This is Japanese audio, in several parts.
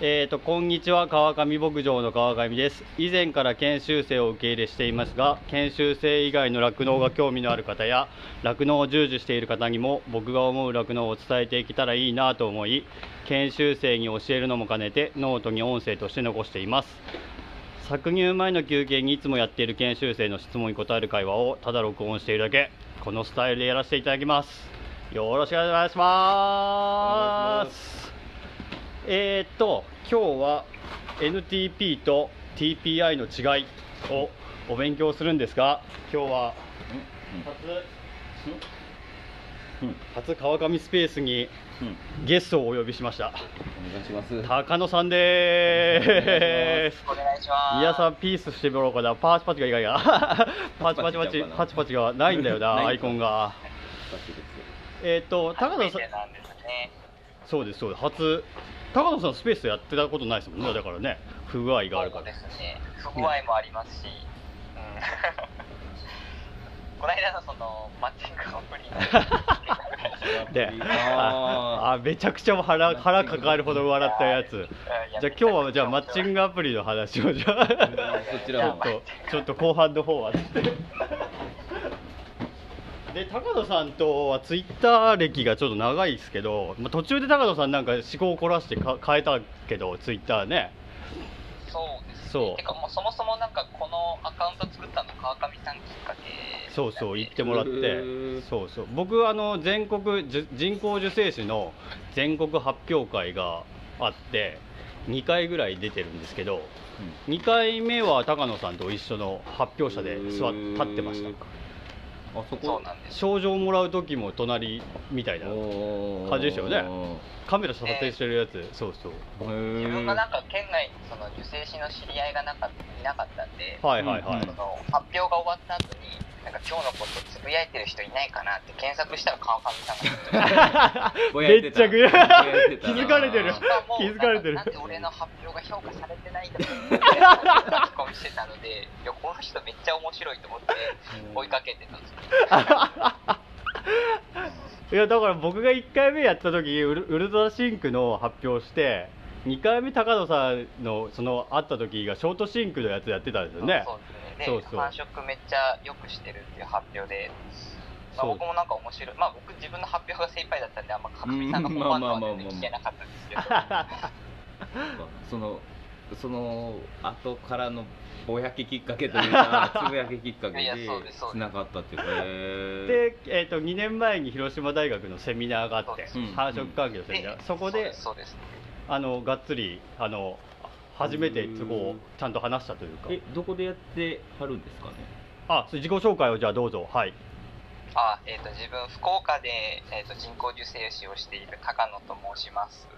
えーと、こんにちは川上牧場の川上です。以前から研修生を受け入れしていますが研修生以外の酪農が興味のある方や酪農を従事している方にも僕が思う酪農を伝えていけたらいいなと思い研修生に教えるのも兼ねてノートに音声として残しています。搾乳前の休憩にいつもやっている研修生の質問に答える会話をただ録音しているだけ。このスタイルでやらせていただきます。よろしくお願いします。えー、っと今日は NTP と TPI の違いをお勉強するんですが今日は初初川上スペースにゲストをお呼びしました。お願いします。高野さんです。お願いします。皆さんピースしてもらおうかな。パチパチがいいかいが パチパチパチ。パチパチがないんだよな アイコンが。えー、っと高野さんそうですそうです。初高野さんスペースやってたことないですもんね。だからね不具合があるから。そうですね不具合もありますし、うん、この間のそのマッチングアプリ でああめちゃくちゃ腹腹抱えるほど笑ったやつ。じゃあ今日はじゃあマッチングアプリの話をじゃあそちらちょっとちょっと後半の方は で高野さんとはツイッター歴がちょっと長いですけど、まあ、途中で高野さんなんか思考を凝らしてか変えたけどツイッターね。そうですね。そう。てかもうそもそもなんかこのアカウント作ったの川上さんきっかけそうそう言ってもらって。そうそう。僕あの全国じゅ人工授精師の全国発表会があって2回ぐらい出てるんですけど、2回目は高野さんと一緒の発表者で座っ立ってましたあそこそうなんです。賞状もらう時も隣みたいな感じでしたよね。カメラ撮影してるやつ、そうそう。自分がなんか県外にその受精師の知り合いがなかいなかったんで、はいはいはい、その発表が終わった後になんか今日のことつぶやいてる人いないかなって検索したら川上さんが めっちゃく気づかれてる。気づかれてる。なんで俺の発表が評価されてないんだって書き込みしてたのでいやこの人めっちゃ面白いと思って追いかけてたんですよ。いやだから僕が1回目やった時ウルウルトラシンクの発表して2回目高野さんのその会った時がショートシンクのやつやってたんですよね。そうですね。そうそう。で繁殖めっちゃ良くしてるっていう発表で、まあ、僕もなんか面白い。まあ僕自分の発表が精一杯だったんであんま角見さんの本番のは全然聞けなかったんですけど。そのその後からのぼやききっかけというか つぶやききっかけでつながったっていうか。で、えー、と2年前に広島大学のセミナーがあって繁殖環境のセミナー、でそこでそうですそうですあのがっつりあの初めてそこをちゃんと話したというか。えどこでやってはるんですかね？あそれ自己紹介をじゃあどうぞ。はい。あ、えー、と自分福岡で、えー、と人工授精師をしている高野と申します。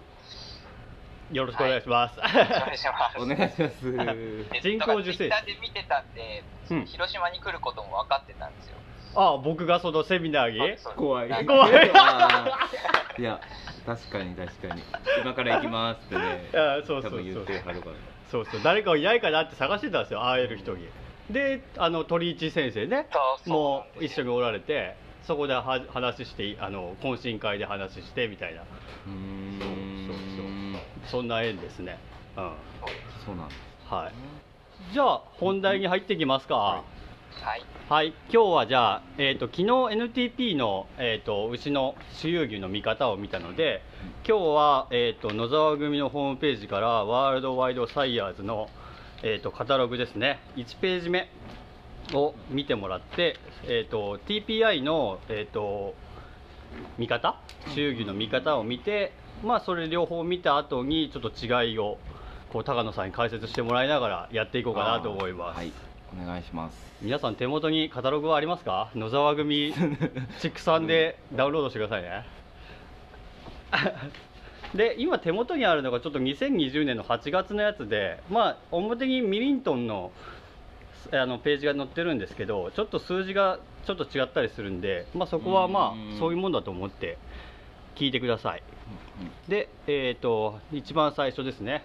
よろしくお願いします、お願いします。お願いします。で 人工授精師。だから Twitter で見てたんで、うん。広島に来ることも分かってたんですよあ僕がそのセミナーにそう。ですそうです怖い。怖い。いや確かに確かに。今から行きますってね。いやそうそうそう。言ってはるから。そうそう。誰かいないかなって探してたんですよ会える人に。であの鳥市先生ね。そうそうもう一緒におられてそこでは話してあの懇親会で話してみたいな。うーん。そんな縁ですね。うん。そうなんだはい。じゃあ本題に入ってきますか、はいはい、今日はじゃあ、えー、と昨日 NTP の、えー、と牛の周遊牛の見方を見たので今日は、えー、と野沢組のホームページからワールドワイドサイヤーズの、えー、とカタログですね。1ページ目を見てもらって、えー、と TPI の、えー、と見方？周遊牛の見方を見て、まあ、それ両方見た後にちょっと違いをこう高野さんに解説してもらいながらやっていこうかなと思います。はいお願いします。皆さん手元にカタログはありますか？野沢組 畜産でダウンロードしてくださいね。で今手元にあるのがちょっと2020年の8月のやつでまあ表にミリントンのあのページが載ってるんですけどちょっと数字がちょっと違ったりするんで、まあ、そこはまうん。あそういうもんだと思って聞いてください。で、えー、と一番最初ですね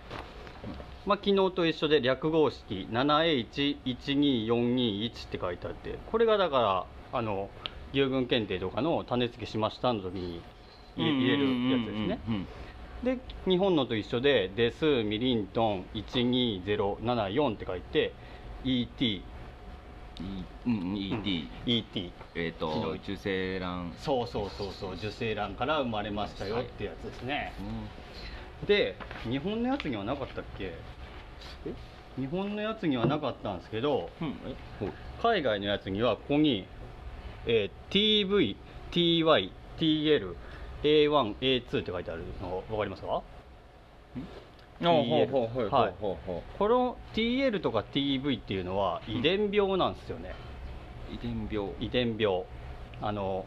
まあ、昨日と一緒で略号式 7H12421 って書いてあってこれがだからあの牛群検定とかの種付けしましたの時に入れるやつですね。で日本のと一緒でデスミリントン12074って書いて ET E- うん ET、ET えっ、と広い中性卵。そうそうそうそう受精卵から生まれましたよってやつですね。うん。で日本のやつにはなかったっけ？日本のやつにはなかったんですけどうん。海外のやつにはここに、えー TV、TY、TL、A1、A2 って書いてあるの分かりますか？この TL とか TV っていうのは遺伝病なんですよね、う遺伝病。遺伝病。あの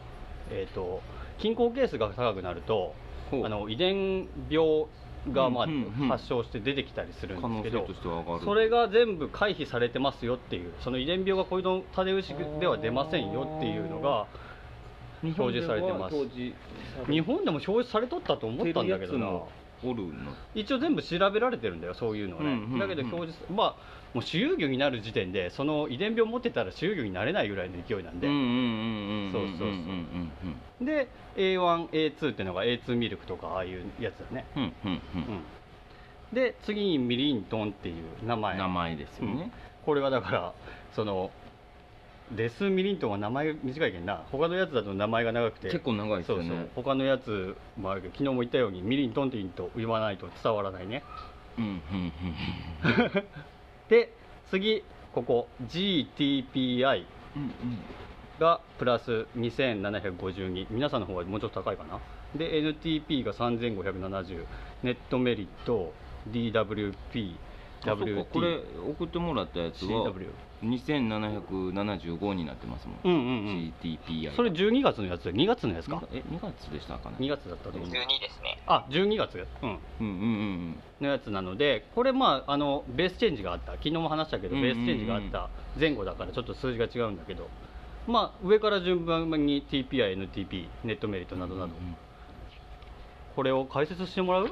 えっ、と均衡ケースが高くなるとあの遺伝病が、まあ発症して出てきたりするんですけどそれが全部回避されてますよっていうその遺伝病がこういうの種牛では出ませんよっていうのが表示されてます。日本でも表示されとったと思ったんだけどなおるの？一応全部調べられてるんだよそういうのはね、うんうんうんだけど表示まあもう主有魚になる時点でその遺伝病持ってたら主有魚になれないぐらいの勢いなんで、うんうんうんうんそうそうそう。んんうんで A1A2 っていうのが A2 ミルクとかああいうやつだね、うんうんうん。うん。で次にミリントンっていう名前。名前ですよね。これはだからそのデスミリントンは名前が短いけんな。他のやつだと名前が長くて。結構長いですそうそう。よね他のやつもあるけど昨日も言ったようにミリントンって言うと言わないと伝わらないね。うんうんうん。で次ここ。GTPI がプラス2752皆さんの方がもうちょっと高いかな。で NTP が3570ネットメリット。DWP WT これ送ってもらったやつは。CW 2775になってますもん。うんうんうん。GTPI それ12月のやつ2月のやつか？え2月でしたかね。2月だったと思う。12ですね。あ12月。うん。うんうんうんのやつなのでこれまああのベースチェンジがあった。昨日も話したけどうんうんうん。ベースチェンジがあった前後だからちょっと数字が違うんだけど。まあ上から順番に TPI、NTP ネットメリットなどなど。うん。これを解説してもらう？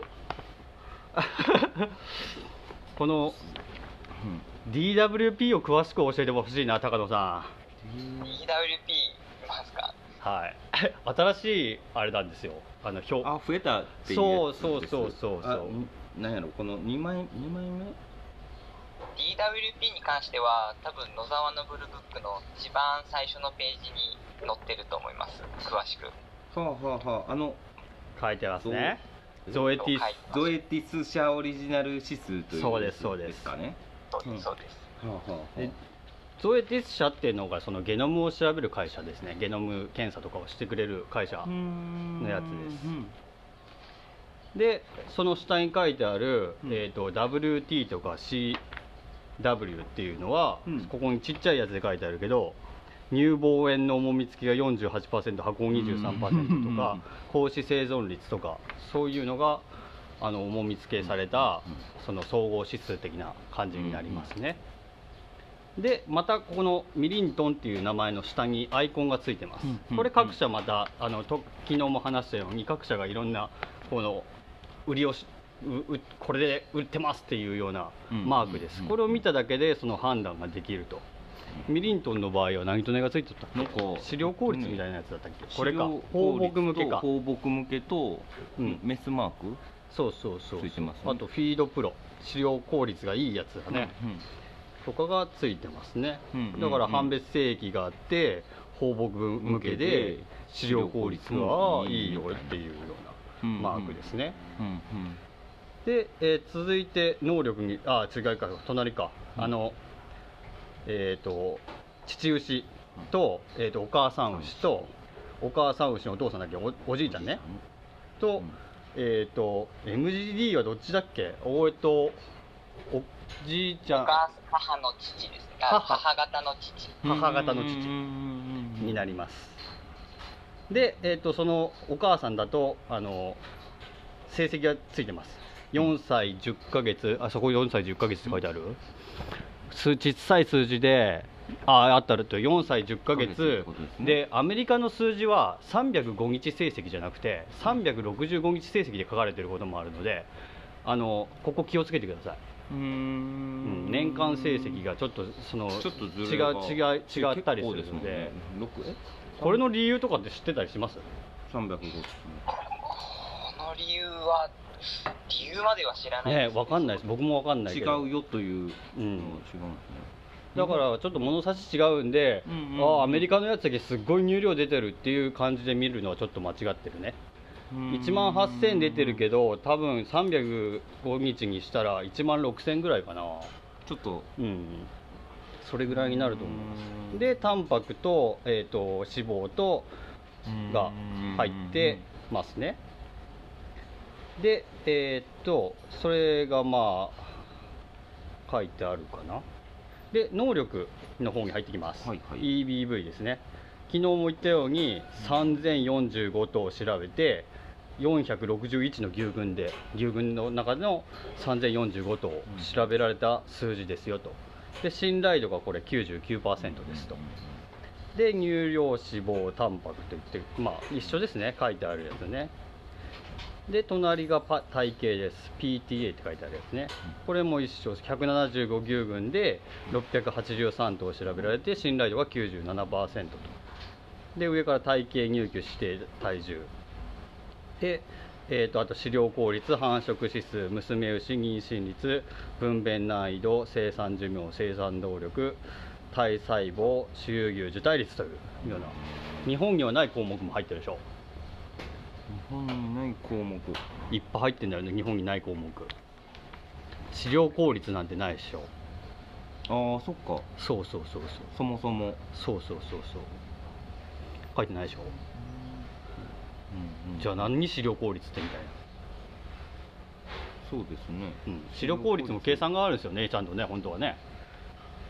この DWP を詳しく教えてほしいな高野さ DWP いますか。んはい。新しいあれなんですよ。あの表あ増えたっていうそうそうそうそうそう。なんやろこの2枚二枚目？DWP に関しては多分野沢のブルブックの一番最初のページに載ってると思います。詳しく。はあはあはあ。あの書いてますね。ゾエティスはいゾエティス社オリジナル指数というそうですそうです。かねそうでうん。すそうですゾエティス社っていうのがそのゲノムを調べる会社ですね。ゲノム検査とかをしてくれる会社あのやつです。でその下に書いてある、うん。えー、と WT とか CW っていうのは、うん。ここにちっちゃいやつで書いてあるけど乳房炎の重み付きが48%発酵23%とかうん。格子生存率とかそういうのがあの重み付けされたうんその総合指数的な感じになりますね、でまたここのミリントンっていう名前の下にアイコンがついてます、これ各社またあのと昨日も話したように各社がいろんなこの売りをしううこれで売ってますっていうようなうんマークです、うんこれを見ただけでその判断ができると。ミリントンの場合は何とねがついてたっけ？なんか飼料効率みたいなやつだったっけ、これか。放牧向けか。放牧向けと、うん。メスマークそうそうそう。ついてますね。あとフィードプロ。飼料効率がいいやつだね、とかがついてますね、うんだから判別精液があって放牧向けで飼料効率がいいよっていうようなマークですね、うんうん。で、えー続いて能力にあ違うか。隣か、うん。あのえっ、と父牛と,、えー、とお母さん牛とお母さん牛のお父さんだっけ？おおじいちゃんね。と、うんえっ、と MGD はどっちだっけ？おえっとおじいちゃん。お母母の父ですね。母。方の父。母方の父になります。で、えー、とそのお母さんだとあの成績がついてます。4歳10ヶ月あそこ4歳10ヶ月って書いてある、数小さい数字でああったると4歳10ヶヶ月ですね。でアメリカの数字は305日成績じゃなくて365日成績で書かれてることもあるのであのここ気をつけてください、うん。ん年間成績がちょっとそのちょっとず違れが。う違う違ったりするので。ね。これの理由とかって知ってたりします？350この理由は理由までは知らないねわかんないです。僕もわかんない違けど。うよといううん違うんですねだからちょっと物差し違うんで、うんうんうん。ああアメリカのやつだけすっごい入量出てるっていう感じで見るのはちょっと間違ってるね。1万8000出てるけど多分305日にしたら1万6000ぐらいかな。ちょっと。うん。それぐらいになると思ううん。でタンパクと,、えー、と脂肪とが入ってますね。でえっ、とそれがまあ書いてあるかなで能力の方に入ってきます、はいはい。EBV ですね。昨日も言ったように3045頭を調べて461の牛群で牛群の中の3045頭を調べられた数字ですよと。で信頼度がこれ99%ですと。で乳量脂肪タンパクといってまあ一緒ですね。書いてあるやつねで隣がパ体型です。PTA って書いてあるやつね。これも一緒です。175牛群で683頭調べられて信頼度が97%と。で上から体型入居指定体重。で、えー、とあと飼料効率繁殖指数娘牛妊娠率分娩難易度生産寿命生産能力体細胞周遊牛受胎率というような。日本にはない項目も入ってるでしょ。日本にない項目。いっぱい入ってんだよね日本にない項目。飼料効率なんてないでしょ。ああそっか。そうそうそうそう。そもそも、そうそうそうそう。書いてないでしょ。うんうんじゃあ何に飼料効率ってみたいな。そうですね。うん、飼料効率も計算があるんですよね、ちゃんとね、本当はね。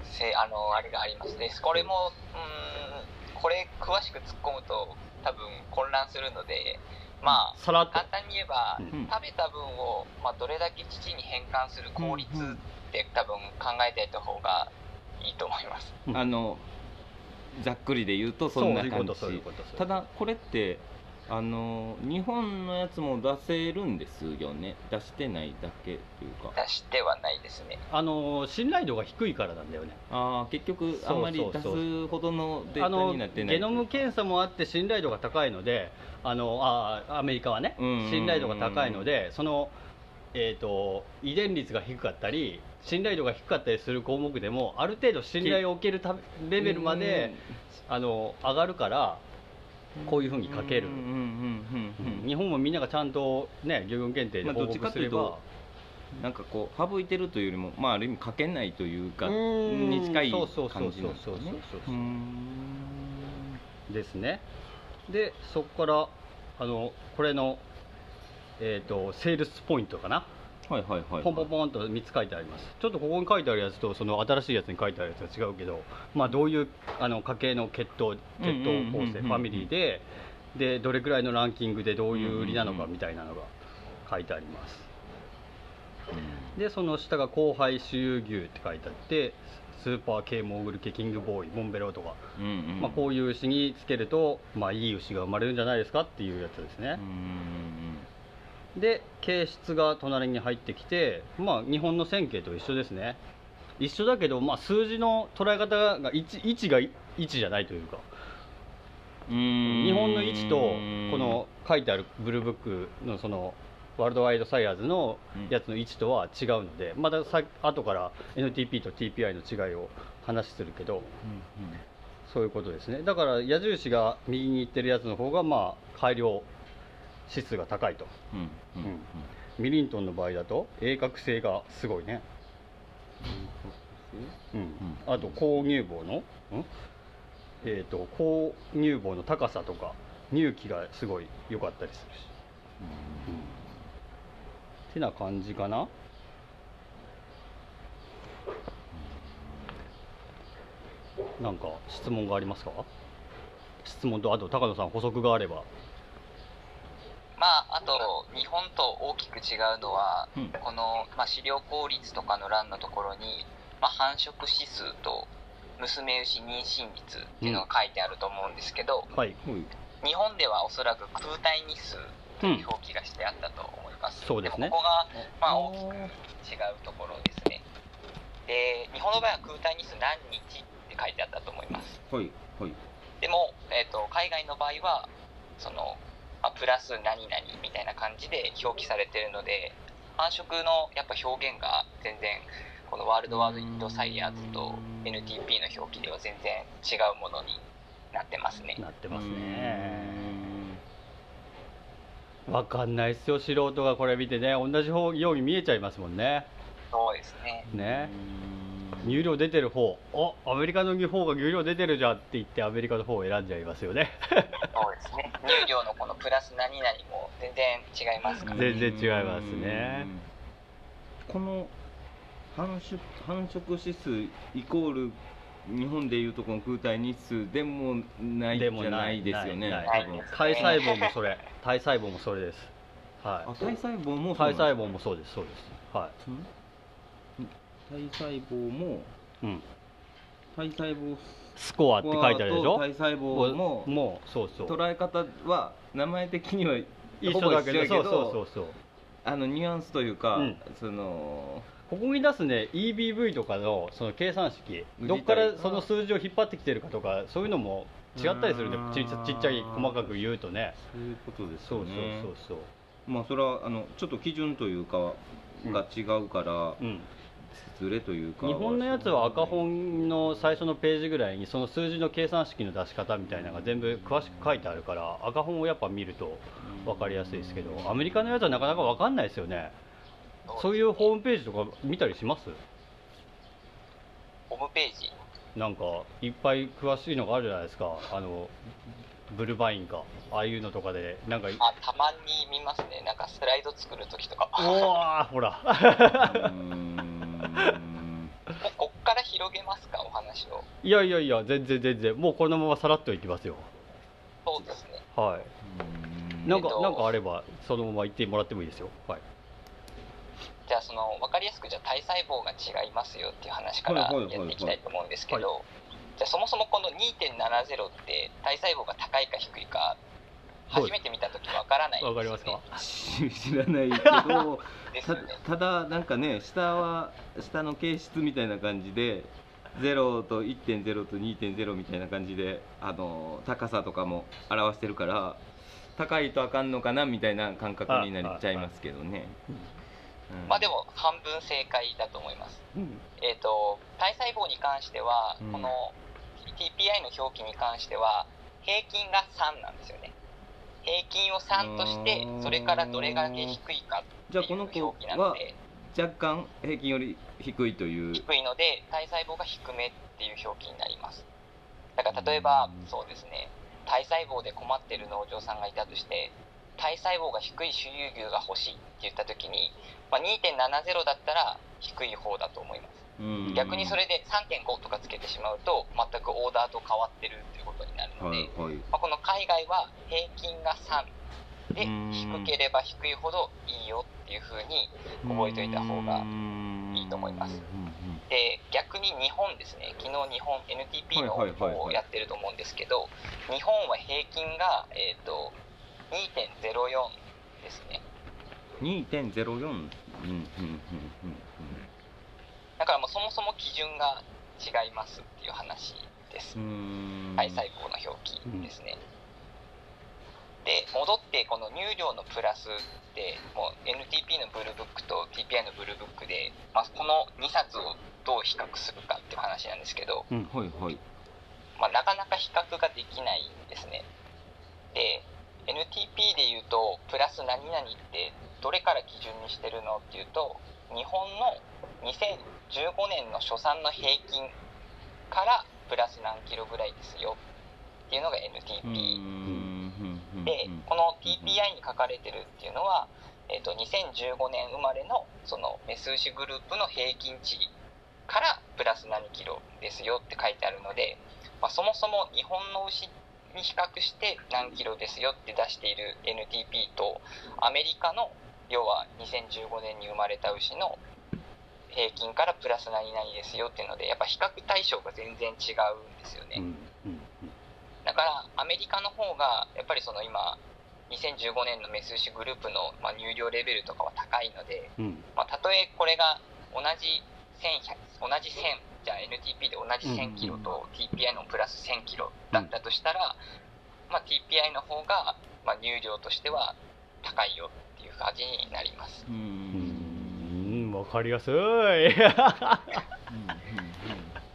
せあのあれがありますね。これもうーんこれ詳しく突っ込むと多分混乱するのでまあさらっと。簡単に言えば、うん。食べた分を、まあ、どれだけ土に変換する効率って多分考えておいた方がいいと思います。うん。あのざっくりで言うとそんな感じ。とそういうこと。ただこれってあの日本のやつも出せるんですよね？出してないだけっていうか。出してはないですね。あの信頼度が低いからなんだよね。ああ結局あんまり出すほどのデータあのになってないゲノム検査もあって信頼度が高いので、あのあアメリカはね、信頼度が高いので、そのえー、と遺伝率が低かったり、信頼度が低かったりする項目でも、ある程度信頼を受けるたレベルまであの上がるから、こういうふうに書ける。日本もみんながちゃんとね、牛群検定でまあどっち報告すれば。かというと。なんかこう省いてるというよりもまあある意味書けないというかに近い感じなんですね。ですね。でそこからあのこれの、えー、とセールスポイントかなはいはいはいポンポンポンと3つ書いてあります。ちょっとここに書いてあるやつとその新しいやつに書いてあるやつが違うけど、まあ、どういうあの家系の血統血統構うんうんうんうん。成ファミリーででどれくらいのランキングでどういう売りなのかみたいなのが書いてあります。でその下が後輩周遊牛って書いてあってスーパー K モーグル系キングボーイモンベロとか。うんうん。まあ、こういう牛につけると、まあ、いい牛が生まれるんじゃないですかっていうやつですね。う、んで形質が隣に入ってきて、まあ、日本の線形と一緒ですね。一緒だけど、まあ、数字の捉え方が位置位置が位置じゃないというか。うん。日本の位置とこの書いてあるブルーブックのそのワールドワイドサイヤーズのやつの位置とは違うのでまたさ後から NTP と TPI の違いを話するけどそういうことですね。だから矢印が右に行ってるやつの方がまあ改良指数が高いと。うんうんうん。ミリントンの場合だと鋭角性がすごいね、うん。あと高乳房の、ん？えー、と高乳房の高さとか乳気がすごい良かったりするし、てな感じかな。なんか質問がありますか？質問とあと高野さん補足があればまああと日本と大きく違うのは、うん。この、まあ、飼料効率とかの欄のところに、まあ、繁殖指数と娘牛妊娠率っていうのが書いてあると思うんですけど、はい。はい日本ではおそらく空体日数という表記がしてあったと思います、そうですね。もここが、まあ、大きく違うところですね。で日本の場合は空体日数何日って書いてあったと思います。はい。はい。でも、えー、と海外の場合はそのまあ、プラス何々みたいな感じで表記されてるので繁殖のやっぱ表現が全然このワールドワードサイエンスと NTP の表記では全然違うものになってますね。なってますね。わかんないっすよ素人がこれ見てね。同じ方ように見えちゃいますもんね。そうですね。ね入量出てる方。おアメリカの方が入量出てるじゃんって言ってアメリカの方を選んじゃいますよね。そうですね。入量のこのプラス何々も全然違いますから。全然違いますね。この繁殖繁殖指数イコール日本でいうとこの空体日数でもないじでもゃないですよね。体細胞もそれ。体細胞もそれです。はあ体細胞もい体細胞胞もそうですそうです。は体細胞もい、うん、体細胞スコアって書いてあるでしょ？と体細胞ももうそうそう。捉え方は名前的には一緒だけどそうそうそうあのニュアンスというか、うん。そのここに出すね EBV とかのその計算式。どっからその数字を引っ張ってきてるかとかそういうのも違ったりするんでうん。ちっちっちゃい細かく言うとね。そういうことですそうそうそうそう。まあそれはあのちょっと基準というかが違うから、うんずれというか日本のやつは赤本の最初のページぐらいにその数字の計算式の出し方みたいなのが全部詳しく書いてあるから赤本をやっぱ見ると分かりやすいですけどアメリカのやつはなかなか分かんないですよね。そういうホームページとか見たりします？ホームページ？なんかいっぱい詳しいのがあるじゃないですか。あのブルバインか。ああいうのとかでなんかあたまに見ますね。なんかスライド作るときとか。おおほら。うーん。もうこっから広げますかお話を。いやいやいや全然全然。もうこのままさらっといきますよ。そうですね。はい。なんか、えっと。なんかあればそのまま言ってもらってもいいですよ。はい。じゃあその分かりやすくじゃあ体細胞が違いますよっていう話からやっていきたいと思うんですけど、はじゃあそもそもこの2.70って体細胞が高いか低いか初めて見た時わからないんわかりますねか？知らないけど ね。たただなんかね下は下の形質みたいな感じで0と1.0と2.0みたいな感じであの高さとかも表してるから高いとあかんのかなみたいな感覚になっちゃいますけどね、うん。まあでも半分正解だと思います。うん。えっ、と体細胞に関しては、うん。この TPI の表記に関しては平均が3なんですよね平均を3としてうんそれからどれだけ低いかってじゃあこのいう子表記なのはで。若干平均より低いという。低いので体細胞が低めっていう表記になります。だから例えばうん。そうですね。体細胞で困ってる農場さんがいたとして体細胞が低い種有牛が欲しいって言った時に、まあ、2.70だったら低い方だと思います。うん。逆にそれで3.5とかつけてしまうと全くオーダーと変わってるっていうことになるので、はいはい。まあ、この海外は平均が3でうん。低ければ低いほどいいよっていう風に覚えておいた方がいいと思います。で逆に日本ですね。昨日日本 NTP の方をやってると思うんですけど日本は平均が、えー、と2.04ですね。2.04うんうんうんうんだからもうそもそも基準が違いますっていう話です。うん体細胞の表記ですね、で戻ってこの入量のプラスってもう NTP のブルーブックと TPI のブルーブックで、まあ、この2冊をどう比較するかっていう話なんですけど、うんはいはい。まあ、なかなか比較ができないんですね。で NTP で言うとプラス何々ってどれから基準にしてるのっていうと日本の2015年の初産の平均からプラス何キロぐらいですよ。っていうのが NTP でこの TPI に書かれてるっていうのは、えー、と2015年生まれのそのメス牛グループの平均値からプラス何キロですよって書いてあるので、まあ、そもそも日本の牛に比較して何キロですよって出している NTP とアメリカの要は2015年に生まれた牛の平均からプラス何々ですよっていうのでやっぱ比較対象が全然違うんですよね。だからアメリカの方がやっぱりその今2015年のメス牛グループの、まあ、入量レベルとかは高いので、うん。まあ、たとえこれが同じ1100同じ1000じゃあ NTP で同じ1000キロと TPI のプラス1000キロだったとしたら、まあ、TPI の方がまあ、入量としては高いよっていう感じになります。ううーんんわかりやすい。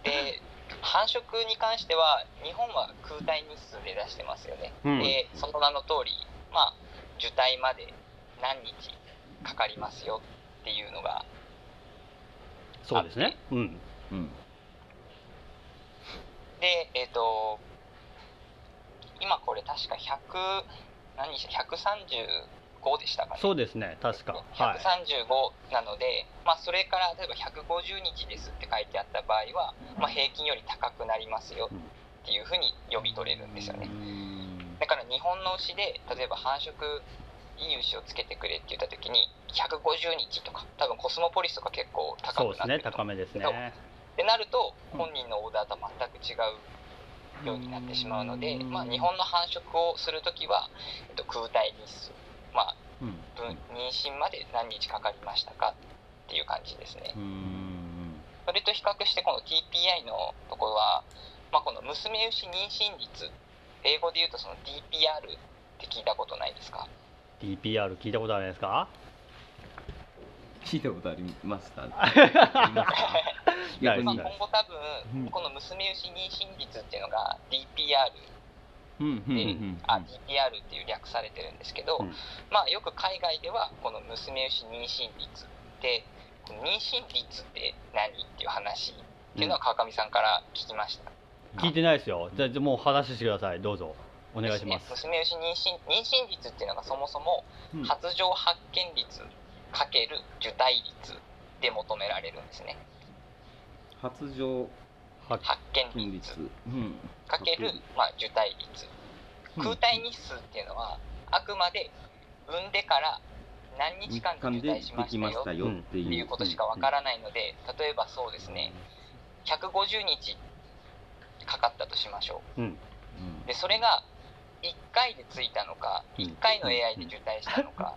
で繁殖に関しては日本は空体日数で出してますよね、うん。でその名の通りまあ受胎まで何日かかりますよっていうのがそうですね。うん。うん。でえっ、と今これ確か100何日135でしたかね。そうですね。確か。はい。135なので、まあ、それから例えば150日ですって書いてあった場合は、まあ、平均より高くなりますよっていうふうに読み取れるんですよね。だから日本の牛で例えば繁殖いい牛をつけてくれって言った時に150日とか多分コスモポリスとか結構高そうですねくなってると高めですね。ってなると本人のオーダーとは全く違うようになってしまうので、まあ、日本の繁殖をする時は、えっと、空体日数、まあ、うん。分妊娠まで何日かかりましたかっていう感じですね。うん。それと比較してこの TPI のところは、まあ、この娘牛妊娠率英語で言うとその DPR って聞いたことないですか？DPR 聞いたことあるんですか？聞いたことありました 今後多うん。分この娘牛妊娠率っていうのが DPR で、うんあ DPR っていう略されてるんですけど、うん。まあよく海外ではこの娘牛妊娠率でこの妊娠率って何っていう話っていうのは川上さんから聞きました、聞いてないですよ。じゃあもう話してください。どうぞ。お願いします。ね娘牛妊娠妊娠率っていうのがそもそもうん。発情発見率かける受胎率で求められるんですね。発情は発見率。うんかける、まあ、受胎率。空体日数っていうのはあくまで産んでから何日間で受胎しましたよっていう。ことしかわからないので例えばそうですね150日かかったとしましょう。でそれが1回でついたのかうん。1回の AI で受胎したのか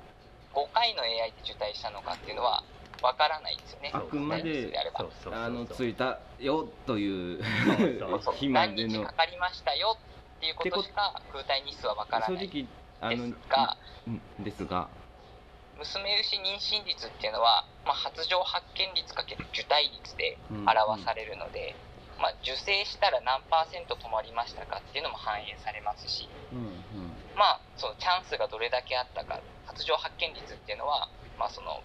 5回の AI で受胎したのかっていうのはわからないですよね。あくまであればそうそうそう。あのついたよというそうそう。日ま何での日かかりましたよっていうことしか空体日数はわから正ない直あのですがうんですが。娘牛妊娠率っていうのは、まあ、発情発見率かける受胎率でうん。表されるので、まあ、受精したら何パーセント止まりましたかっていうのも反映されますし、うんうん。まあ、そのチャンスがどれだけあったか発情発見率っていうのは、まあ、その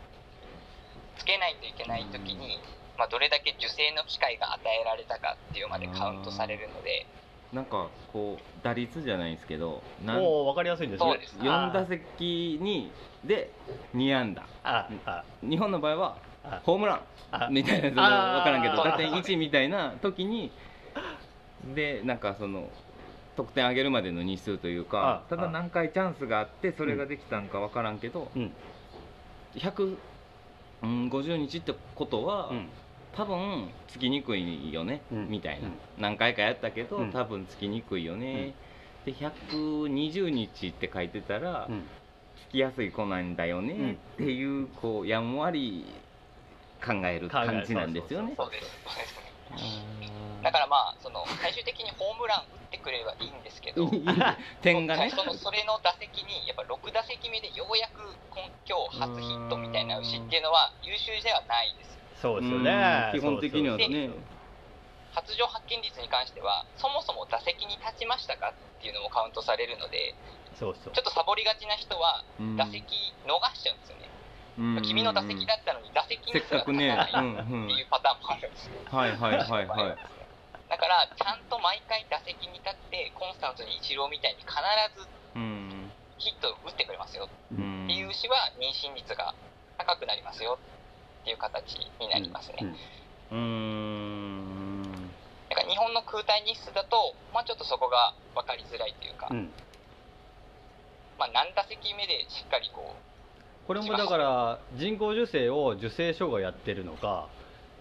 つけないといけない時に、まあ、どれだけ受精の機会が与えられたかっていうまでカウントされるので。なんかこう打率じゃないんですけどなんもう分かりやすいんですねそうです。4打席にで2安打。ああ。日本の場合はあ。ホームラあ。ンみたいな分からんけど打点1みたいな時にでなんかその得点上げるまでの日数というかあただ何回チャンスがあってそれができたんか分からんけどうん150日ってことはうん。多分つきにくいよねうん。みたいな。うん。何回かやったけどうん。多分つきにくいよね。で120日って書いてたらうん。つきやすい子なんだよねっていうこうやんわり考える感じなんですよね。そうですそう。です。ねあーだからまあその最終的にホームラン打ってくれればいいんですけど点がね。そのそれの打席にやっぱ6打席目でようやく今今日初ヒットみたいな牛っていうのは優秀ではないですそうですようんね基本的にはそうそうね発情発見率に関してはそもそも打席に立ちましたかっていうのもカウントされるのでそうそう。ちょっとサボりがちな人はうん。打席逃しちゃうんですよね、うん。君の打席だったのに打席にすら立たないっていうパターンもあるんですよ。はいはいはいはい。だからちゃんと毎回打席に立ってコンスタントにイチローみたいに必ずうんヒットを打ってくれますよ。うん。っていう牛は妊娠率が高くなりますよっていう形になりますね、うん。うーんだから日本の空体日数だと、まあ、ちょっとそこが分かりづらいというか、うん。まあ、何打席目でしっかりここれもだから人工授精を受精所がやってるのか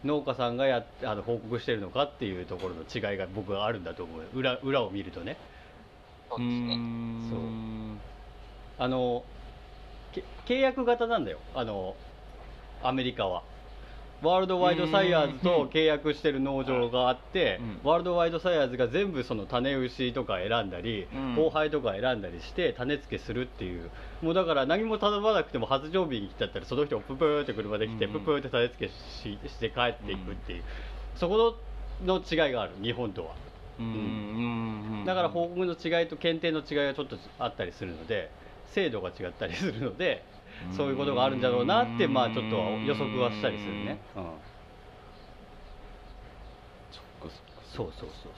農家さんがやっあの報告してるのかっていうところの違いが僕はあるんだと思う。裏裏を見るとね。うそうですね。んあのけ契約型なんだよ。あのアメリカは。ワールドワイドサイヤーズと契約してる農場があって、うん。ワールドワイドサイヤーズが全部その種牛とか選んだり、うん。交配とか選んだりして種付けするっていう。もうだから何も頼まなくても発情日に来ちゃったらその人をププーって車で来て、うん。ププーって種付けしして帰っていくっていう、そこの違いがある日本とは。うん。うん。だから報告の違いと検定の違いがちょっとあったりするので制度が違ったりするのでそういうことがあるんだろうなってまあちょっとは予測はしたりするね、うん、そっかそっかそうそうそう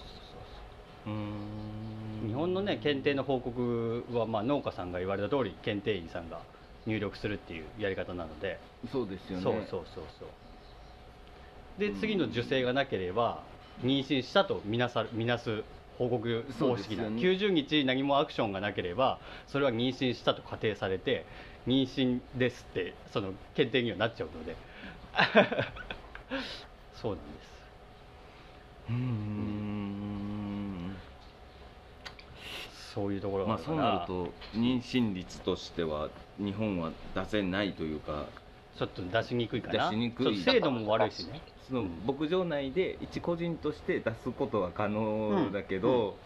うーん。そう日本のね検定の報告はまあ農家さんが言われた通り検定員さんが入力するっていうやり方なので。そうですよね。そうそうそうそう。で次の受精がなければ妊娠したとみなさみなす報告方式な、ね。90日何もアクションがなければそれは妊娠したと仮定されて妊娠ですってその検定にはなっちゃうので。そうなんです。うーん。そういうところがまあそうなると妊娠率としては日本は出せないというか。ちょっと出しにくいかな。出しにくいちょっと精度も悪いしねそのうん。牧場内で一個人として出すことは可能だけど、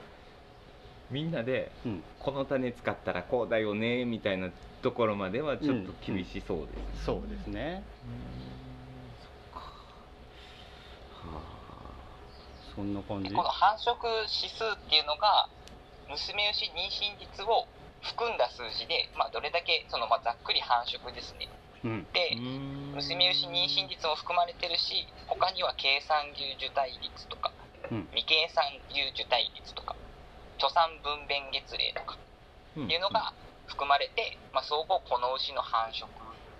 みんなでうん。この種使ったらこうだよねみたいなところまではちょっと厳しそうです、そうですね。そっか。はそんな感じ？でこの繁殖指数っていうのが娘牛妊娠率を含んだ数字で、まあ、どれだけその、まあ、ざっくり繁殖ですね。うん。であ娘牛妊娠率も含まれてるし他には計算牛受胎率とかうん。未計算牛受胎率とか貯産分娩月齢とかっていうのが含まれて、まあ、総合この牛の繁殖っ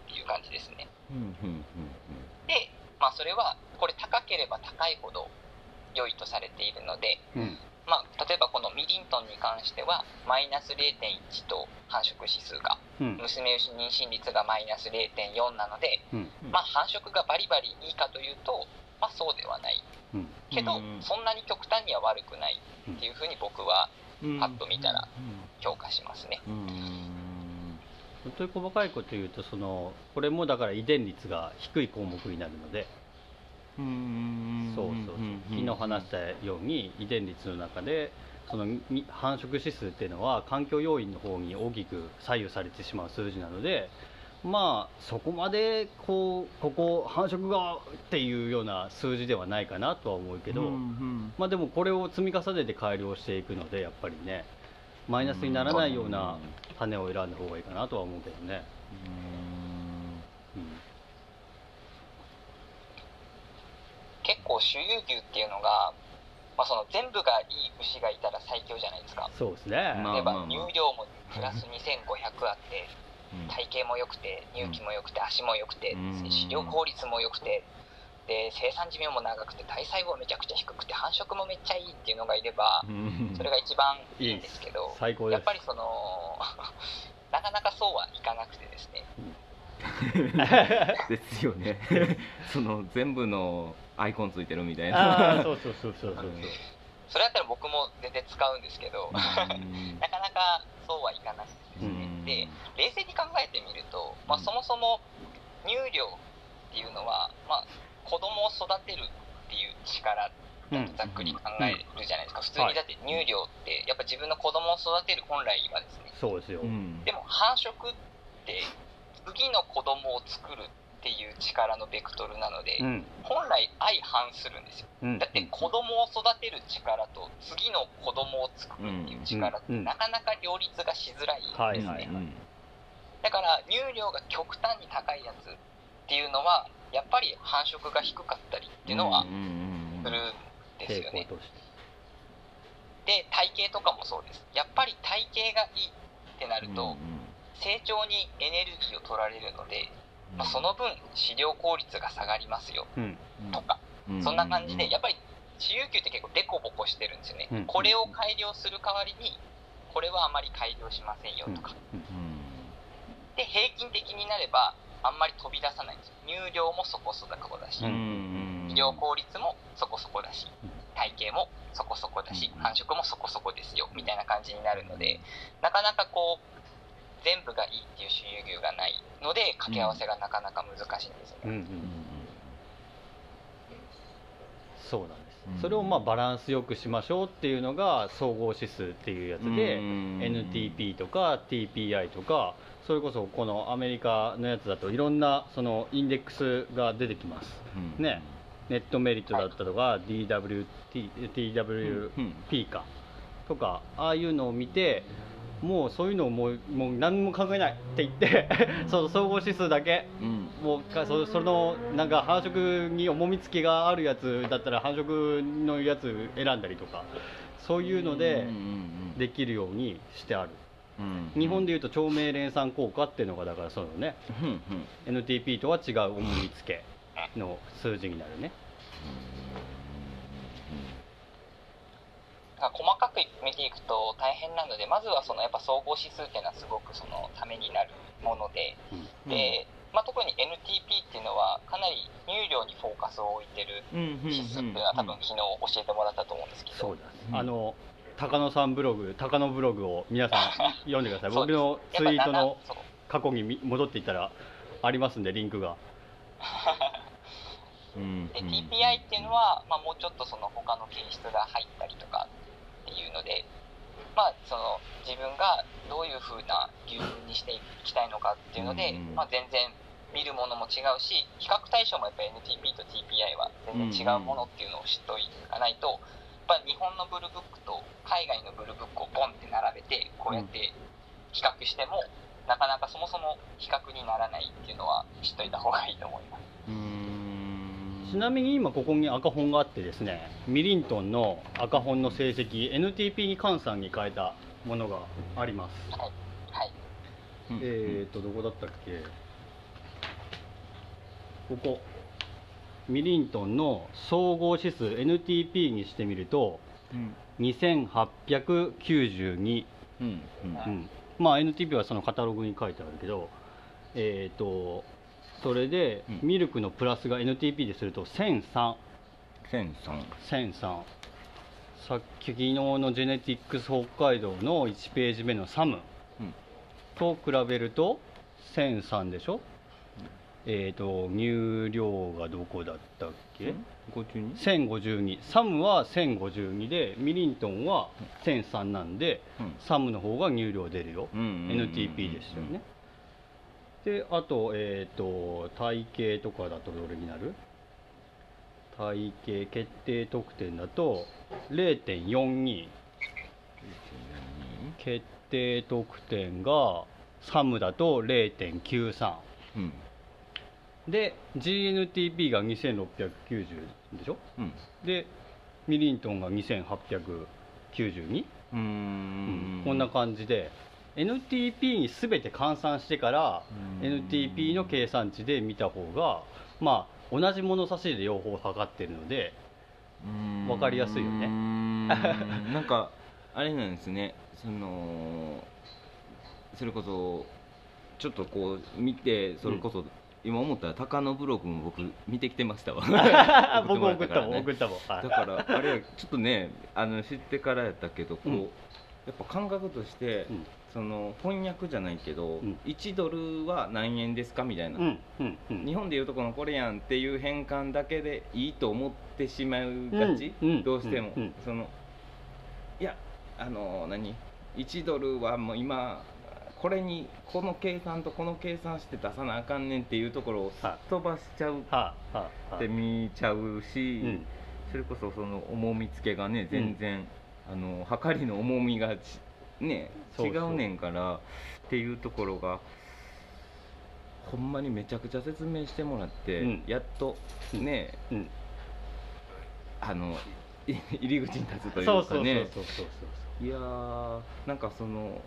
ていう感じですね。で、まあ、それはこれ高ければ高いほど良いとされているので、うんまあ、例えばこのミリントンに関してはマイナス0.1と繁殖指数がうん。娘牛妊娠率がマイナス0.4なので、うん。まあ、繁殖がバリバリいいかというと、まあ、そうではない。うん。けど、うん。そんなに極端には悪くないっていうふうに僕はうん。パッと見たら評価しますね。うん。うん本当に細かいこと言うとそのこれもだから遺伝率が低い項目になるので。うんそうそうそう昨日話したように遺伝率の中でその繁殖指数っていうのは環境要因の方に大きく左右されてしまう数字なのでまあそこまでこうここ繁殖がっていうような数字ではないかなとは思うけど、うんうんまあでもこれを積み重ねて改良していくのでやっぱりねマイナスにならないような種を選んだ方がいいかなとは思うけどね、うん結構周遊牛っていうのが、まあ、その全部がいい牛がいたら最強じゃないですか。そうですね、まあ例えば乳量もプラス2500あってうん。体型も良くて乳気も良くて足も良くてうん。飼料効率も良くて。で生産寿命も長くて体細胞めちゃくちゃ低くて繁殖もめっちゃいいっていうのがいればうん。それが一番いいんですけど最高です。やっぱりその なかなかそうはいかなくてですね。ですよね。その全部のアイコンついてるみたいな。そうそうそうそうそう。それだったら僕も全然使うんですけど。なかなかそうはいかなくてですね。で冷静に考えてみると、まあ、そもそも乳量っていうのは、まあ、子供を育てるっていう力ざっくり考えるじゃないですか、普通にだって乳量ってやっぱ自分の子供を育てる本来はですね。そうですよ、うんでも繁殖って次の子供を作るっていう力のベクトルなので、うん。本来相反するんですよ。うん。だって子供を育てる力と次の子供を作るっていう力ってうん。なかなか両立がしづらいんですね、だから乳量が極端に高いやつっていうのはやっぱり繁殖が低かったりっていうのはするんですよね。で体型とかもそうです。やっぱり体型がいいってなると成長にエネルギーを取られるので、まあ、その分飼料効率が下がりますようん。とか。そんな感じでやっぱり私有球って結構デコボコしてるんですよね、うん。これを改良する代わりにこれはあまり改良しませんよとか、で平均的になればあんまり飛び出さないんですよ。乳量もそこそこだし、うん。医療効率もそこそこだしうん。体型もそこそこだしうん。繁殖もそこそこですよみたいな感じになるのでなかなかこう全部がいいっていう周遊牛がないので掛け合わせがなかなか難しいんですよ。ね、うんうんそうなんです、うん。それをまあバランスよくしましょうっていうのが総合指数っていうやつで、うん。NTP とか TPI とかそれこそこのアメリカのやつだといろんなそのインデックスが出てきます。うん。ね。ネットメリットだったとか DWT うん。TWP かとかああいうのを見てもうそういうのをもうもう何も考えないって言って その総合指数だけ。うん。もうかそそのなんか繁殖に重み付きがあるやつだったら繁殖のやつ選んだりとかそういうのでうんうんできるようにしてある。うん日本でいうと長命連鎖効果っていうのがだからそのね。うんうん。NTP とは違う重み付けの数字になるね細かく見ていくと大変なのでまずはそのやっぱ総合指数っていうのはすごくそのためになるものでうん。で、まあ、特に NTP っていうのはかなり入量にフォーカスを置いてる指数っていうのは多分昨日教えてもらったと思うんですけど、そうだ、うんあの高野さんブログ高野ブログを皆さん 読んでください。僕のツイートの過去にみ戻っていったらありますんでリンクが。TPI っていうのは、まあ、もうちょっとその他の形質が入ったりとかいうので、まあ、その自分がどういう風な牛乳にしていきたいのかっていうので、うんまあ、全然見るものも違うし比較対象もやっぱり NTP と TPI は全然違うものっていうのを知っておかないと、やっぱ日本のブルブックと海外のブルブックをボンって並べてこうやって比較しても、なかなかそもそも比較にならないっていうのは知っといた方がいいと思います。うんちなみに今ここに赤本があってですねミリントンの赤本の成績 NTP に換算に変えたものがあります。はい、はい。うん。えーとどこだったっけ？ここ。ミリントンの総合指数 NTP にしてみるとうん。2892、うん。うん、まあ NTP はそのカタログに書いてあるけどえーとそれでうん。ミルクのプラスが NTP ですると1003千三1003さっき昨日のジェネティックス北海道の1ページ目のサムうん。と比べると1003でしょ、えっ、と入量がどこだったっけ、五十二1052サムは1052でミリントンは1003なんで、うん。サムの方が入量出るよ、うんうんうんうん NTP でしたよね、であと,、えー、と体型とかだとどれになる？体型決定得点だと0.42決定得点がサムだと0.93うん。で GNTP が2690でしょ？うん。でミリントンが2892、うーん。こんな感じで NTP に全て換算してからうん。NTP の計算値で見た方がまあ同じ物差しで両方測ってるのでわかりやすいよね。なんかあれなんですね。そのそれこそちょっとこう見てそれこそ、今思ったら高野ブログも僕見てきてましたわ。僕送ったもん送ったもん。はい。だからあれちょっとねあの知ってからやったけどこう、うんやっぱ感覚として、うん。その翻訳じゃないけど、うん。1ドルは何円ですかみたいな、うん。うん。うん。日本でいうとこのこれやんっていう変換だけでいいと思ってしまうがち、どうしても、そのいやあの何？1ドルはもう今これにこの計算とこの計算して出さなあかんねんっていうところをすっ飛ばしちゃうって見ちゃうし、うん。それこそその重み付けがね全然、あの測りの重みがちね違うねんからっていうところがほんまにめちゃくちゃ説明してもらって、うん。やっとね、うん。あのい入り口に立つというかね。いやーなんかその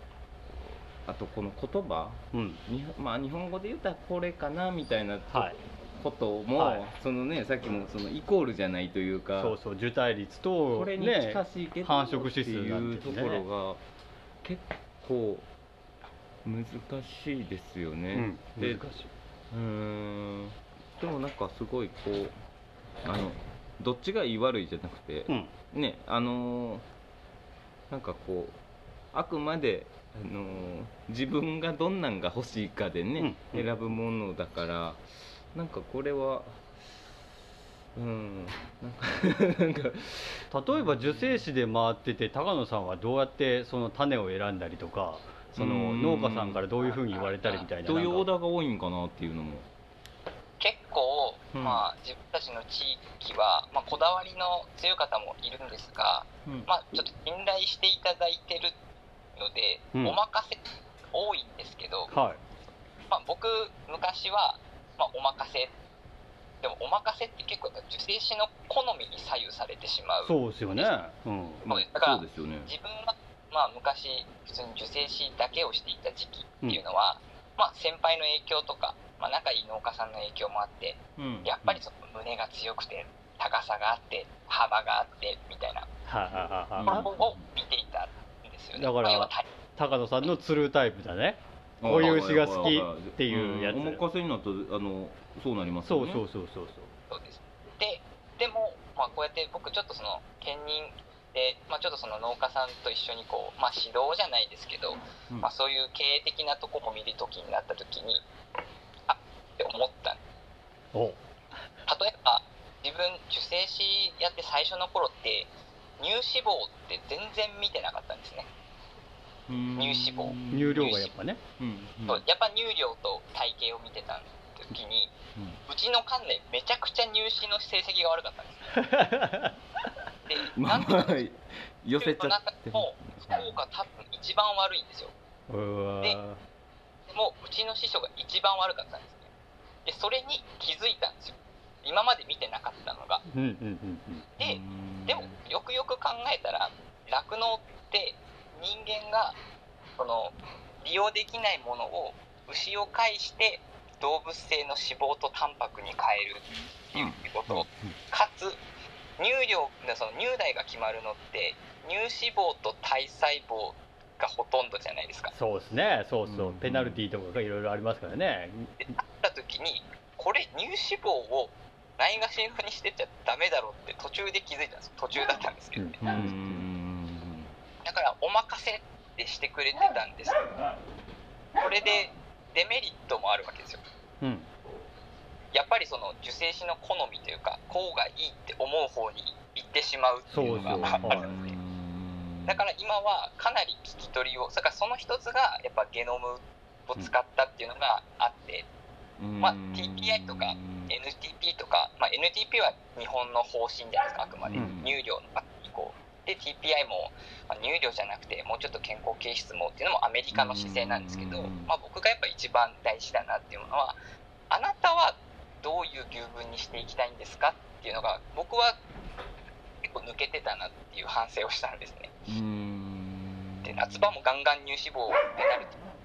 あとこの言葉？そううんにまあ日本語で言ったらこれかなみたいなとはいことも、はい。そのねさっきもそのイコールじゃないというかそうそう受胎率とこれにね近しいけど、繁殖指数いうところが結構難しいですよね、うん。で難しい。うーん。でもなんかすごいこうあのどっちがいい悪いじゃなくて、うん。ねあのーなんかこうあくまで、あのー自分がどんなんが欲しいかでね、うん。うん。選ぶものだからなんかこれはううんなんか 例えば受精師で回ってて高野さんはどうやってその種を選んだりとかそのうん。農家さんからどういうふうに言われたりみたいなどういうオーダーが多いんかなっていうのも。結構、うんまあ、自分たちの地域は、まあ、こだわりの強い方もいるんですが、うん。まあ、ちょっと信頼していただいてるので、うん。お任せ多いんですけど、はい。まあ、僕昔は、まあ、お任せ。でもお任せって結構やっぱ受精師の好みに左右されてしまう。そうですよね。うん。まあだからそうですよね。自分は、まあ、昔普通に受精師だけをしていた時期っていうのは、まあ、先輩の影響とか、まあ、仲いい農家さんの影響もあってうん。やっぱりその胸が強くて高さがあって幅があってみたいな。はいはいははいころを見ていたんですよね。だから高野さんのツルータイプだねこういう牛が好きっていうやつ。ん。お任せになったらあのそうなりますよね。そうそうそうそうそう。そうですででも、まあ、こうやって僕ちょっとその兼任で、まあ、ちょっとその農家さんと一緒にこう、まあ、指導じゃないですけど、うん。まあ、そういう経営的なとこも見るときになったときにあって思った。お。例えば自分受精師やって最初の頃って乳脂肪って全然見てなかったんですね、うん乳脂肪乳量がやっぱね。うん。うんそうやっぱ乳量と体型を見てた時にうん。うちの関連めちゃくちゃ入試の成績が悪かったんです でまあなんでかまあ寄せちゃってるもう福岡多分一番悪いんですよ。うわででもうちの師匠が一番悪かったんですね。でそれに気づいたんですよ。今まで見てなかったのが。うんうんうんうん。でうんでもよくよく考えたら酪農って人間がその利用できないものを牛を介して動物性の脂肪とタンパクに変えるっていうこと、かつ乳量その乳代が決まるのって乳脂肪と体細胞がほとんどじゃないですか。そうですね。そうそう、うん。ペナルティーとかがいろいろありますからね。でなった時にこれ乳脂肪をないがしろにしてちゃダメだろうって途中で気づいたんです。途中だったんですけどね、うん。うんだからお任せってしてくれてたんです。これでデメリットもあるわけですよ。うん。やっぱりその受精師の好みというかこうがいいって思う方に行ってしまうっていうのがそうそうあるので。だから今はかなり聞き取りをだからその一つがやっぱゲノムを使ったっていうのがあって、まあ TPI とか NTP とか、まあ、NTP は日本の方針じゃないですかあくまで、うん。乳量の移行で TPI も、まあ、乳量じゃなくてもうちょっと健康形質もっていうのもアメリカの姿勢なんですけど、うん。まあ、僕がやっぱ一番大事だなっていうのはあなたはどういう牛分にしていきたいんですかっていうのが僕は結構抜けてたなっていう反省をしたんですね。で夏場もガンガン乳脂肪をペナルティのと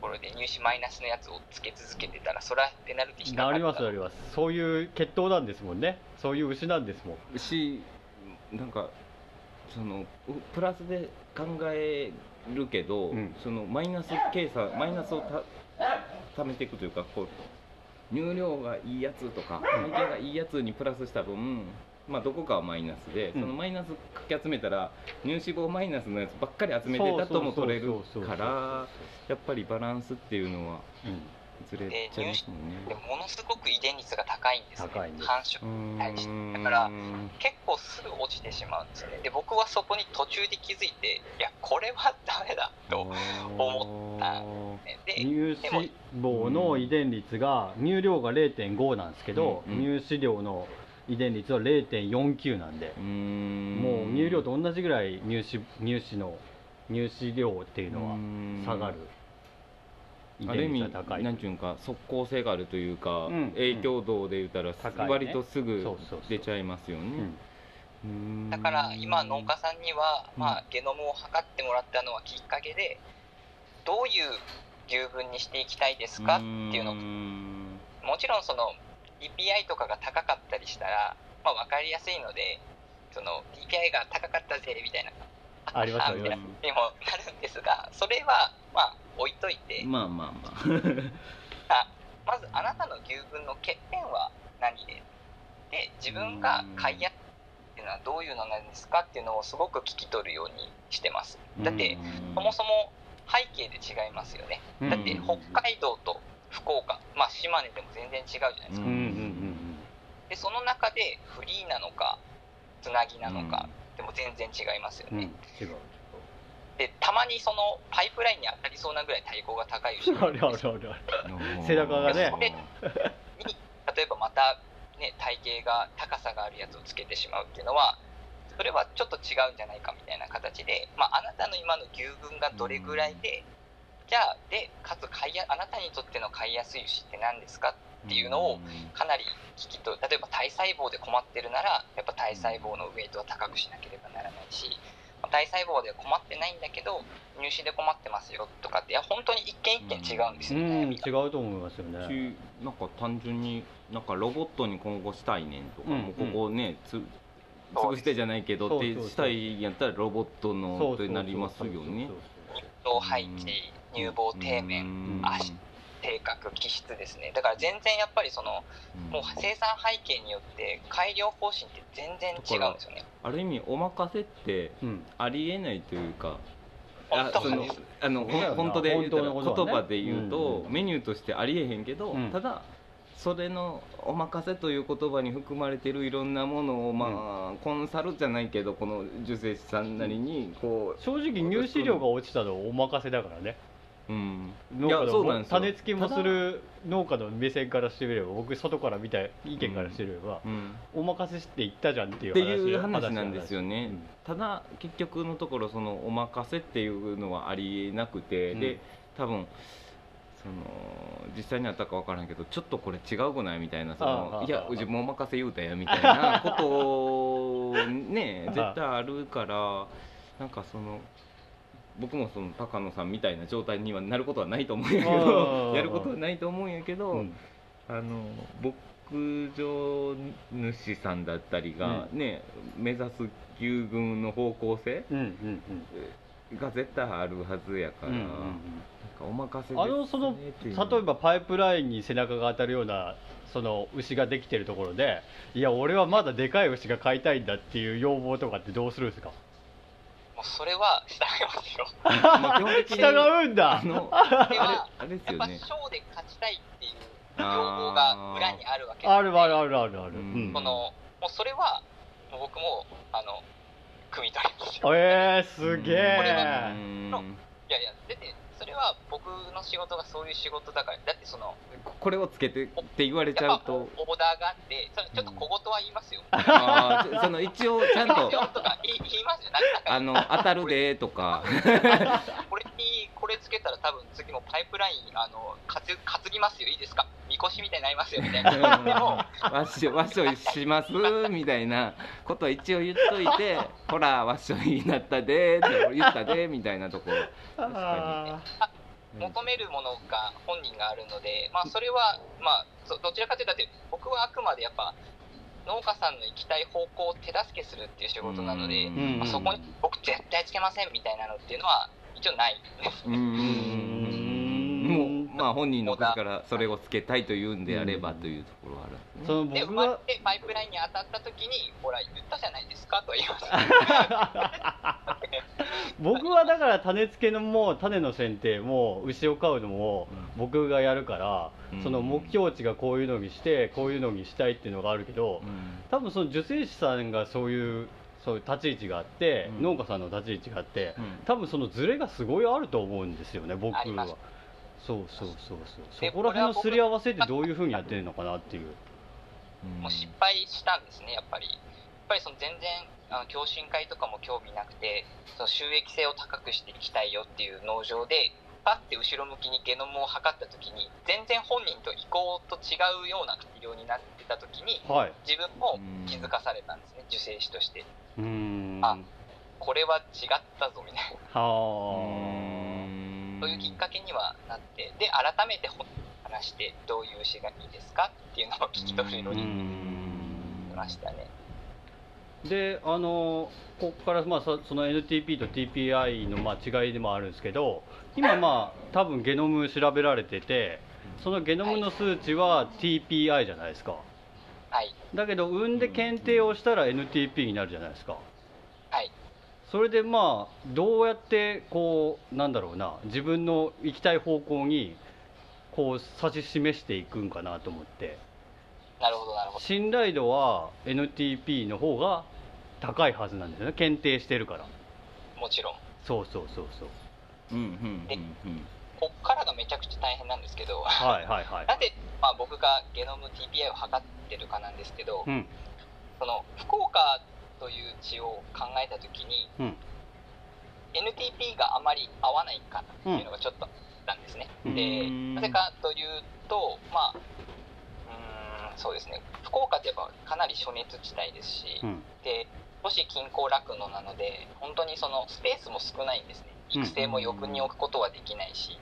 ころで乳脂マイナスのやつをつけ続けてたらそれはペナルティ引っかりますあります。そういう血統なんですもんね。そういう牛なんですもん。しなんかそのうプラスで考えるけど、うん。そのマイナス計算マイナスをた貯めていくというかこう乳量がいいやつとか体型がいいやつにプラスした分まあどこかはマイナスで、うん。そのマイナスかき集めたら乳脂肪マイナスのやつばっかり集めてたとも取れるからやっぱりバランスっていうのはうんずれちゃいますもんね。でものすごく遺伝率が高いんですね。繁殖うーん対して。だから結構すぐ落ちてしまうんですよね。で僕はそこに途中で気づいていやこれはダメだと思ったね。で乳脂肪の遺伝率が乳量が0.5なんですけど、うんうん。乳脂量の遺伝率は0.49なんで、もう乳量と同じぐらい乳脂乳脂の乳脂量っていうのは下がるある意味率が高いなんていうんか即効性があるというか、うん。影響度で言ったら、ね。割とすぐ出ちゃいますよね。だから今農家さんには、まあ、ゲノムを測ってもらったのはきっかけでどういう牛分にしていきたいですかっていうのをーん。もちろんその DPI とかが高かったりしたら、まあ、分かりやすいのでその DPI が高かったぜみたいな ありますありみたいますなにもなるんですがそれはまあ置いといて、まあまあまあ。あまずあなたの牛分の欠点は何で？で自分が買いやっていうのはどういうのなんですかっていうのをすごく聞き取るようにしてます。だってそもそも背景で違いますよね。うん。だって北海道と福岡まあ島根でも全然違うじゃないですか。うんうんうん。でその中でフリーなのかつなぎなのか、でも全然違いますようんね、違う。でたまにそのパイプラインに当たりそうなぐらい体高が高い牛。あるあるあるある。背中がね。に例えばまた、ね、体型が高さがあるやつをつけてしまうっていうのはそれはちょっと違うんじゃないかみたいな形で、まあ、あなたの今の牛群がどれぐらいで、じゃあでかつ買いやあなたにとっての買いやすい牛って何ですかっていうのをかなり聞きと例えば体細胞で困ってるならやっぱ体細胞のウエイトは高くしなければならないしまあ体細胞では困ってないんだけど入試で困ってますよとかっていや本当に一件一件違うんですよ、うん。違うと思いますよね。しなんか単純になんかロボットに今後したいねんとか、うんもうここねつ潰してじゃないけどってしたいんやったらロボットのってなりますよね。配置乳房底面うん。足性格気質ですね。だから全然やっぱりそのもう生産背景によって改良方針って全然違うんですよね。ある意味お任せってうん。ありえないというかあそのあの本当で言言葉で言うと、うん。うんメニューとしてありえへんけど、うん。ただそれのお任せという言葉に含まれてるいろんなものをまあ、コンサルじゃないけどこの受精師さんなりにこ正直乳飼料が落ちたのはお任せだからねう、うん、農家いやそうなんですよ。の種付けもする農家の目線からしてみれば僕外から見た意見からしてみれば、うん。お任せして言ったじゃんっていうって話いう話なんですよね、うんただ結局のところそのお任せっていうのはありえなくて、うん。で多分その実際にあったか分からんけどちょっとこれ違うくない？みたいなそああああのいやうちもうお任せ言うたやみたいなことね 絶対あるからなんかその僕もその高野さんみたいな状態にはなることはないと思うんやけどあ やることはないと思うんやけど、うん。あの牧場主さんだったりがね、目指す牛群の方向性うんうんうん。が絶対あるはずやから、うんうんなんかお任せあのその例えばパイプラインに背中が当たるようなその牛ができてるところでいや俺はまだでかい牛が飼いたいんだっていう要望とかってどうするんですか？それは従いますよ。まあ基本的に従うんだ。あのあれはあれですやっぱよねショーで勝ちたいっていう要望が裏にあるわけあるあるあるるあるある、うん。うん。そのもうそれはもう僕もあの汲み取りますよ。えー、すげこれえはうん。のいやいやだってそれは僕の仕事がそういう仕事だからだってそのここれをつけてって言われちゃうと。オーダーがあってそれちょっと小言は言いますよ、あーその一応ちゃんとあの当たるでとか。これにこれつけたら多分次もパイプラインあの担担ぎますよ。いいですか？みこしみたいになりますよみたいな。でもわっしょわっしょいしますみたいな。ことを一応言っといてほらわっしょいになったでって言ったでみたいなところ。確かあ求めるものが本人があるので、まあ、それは、まあ、そどちらかというとだって僕はあくまでやっぱ農家さんの行きたい方向を手助けするっていう仕事なので、うん。まあ、そこに僕絶対つけませんみたいなのっていうのは一応ないですうんうんうんもうまあ本人の口からそれをつけたいというんであればというところはあるんですね。そので生まれ僕はてパイプラインに当たった時にほら言ったじゃないですかとは言います 僕はだから種付けのもう種の選定も牛を飼うのも僕がやるから、うん。その目標値がこういうのにしてこういうのにしたいっていうのがあるけど、多分その受精師さんがそういうそういう立ち位置があって、うん。農家さんの立ち位置があって、うん。多分そのズレがすごいあると思うんですよね僕はそうそうそうそう。でそこら辺のすり合わせってどういうふうにやってるのかなっていう。うん。もう失敗したんですねやっぱり。やっぱりその全然あの共進会とかも興味なくてその収益性を高くしていきたいよっていう農場でパッて後ろ向きにゲノムを測った時に全然本人と意向と違うような改良になってた時にはい。自分も気づかされたんですね受精師として。うーん。あこれは違ったぞみたいな。はうんそういうきっかけにはなってで改めて話してどういう牛がいいですか？っていうのを聞き取るようにましたね。であのここから、まあ、そその NTP と TPI の、まあ、違いでもあるんですけど今まあ多分ゲノム調べられててそのゲノムの数値は TPI じゃないですか。はい。だけど産んで検定をしたら NTP になるじゃないですか。はいそれでまあどうやってこうなんだろうな自分の行きたい方向にこう指し示していくんかなと思って。なるほどなるほほど。信頼度は NTP の方が高いはずなんですよね。検定してるから。もちろん。そうそうそうそう。うんうんでうんうん。こっからがめちゃくちゃ大変なんですけど、はいはいはい。なぜ、まあ、僕がゲノム TPI を測ってるかなんですけど、うん。その福岡という地を考えた時にうん。NTP があまり合わないかなっていうのがちょっとあったんですね、うん。でうん。なぜかというとまあんそうですね。福岡ってやっぱかなり暑熱地帯ですし、うん。で都市近郊酪農なので本当にそのスペースも少ないんですね。育成も余分に置くことはできないし、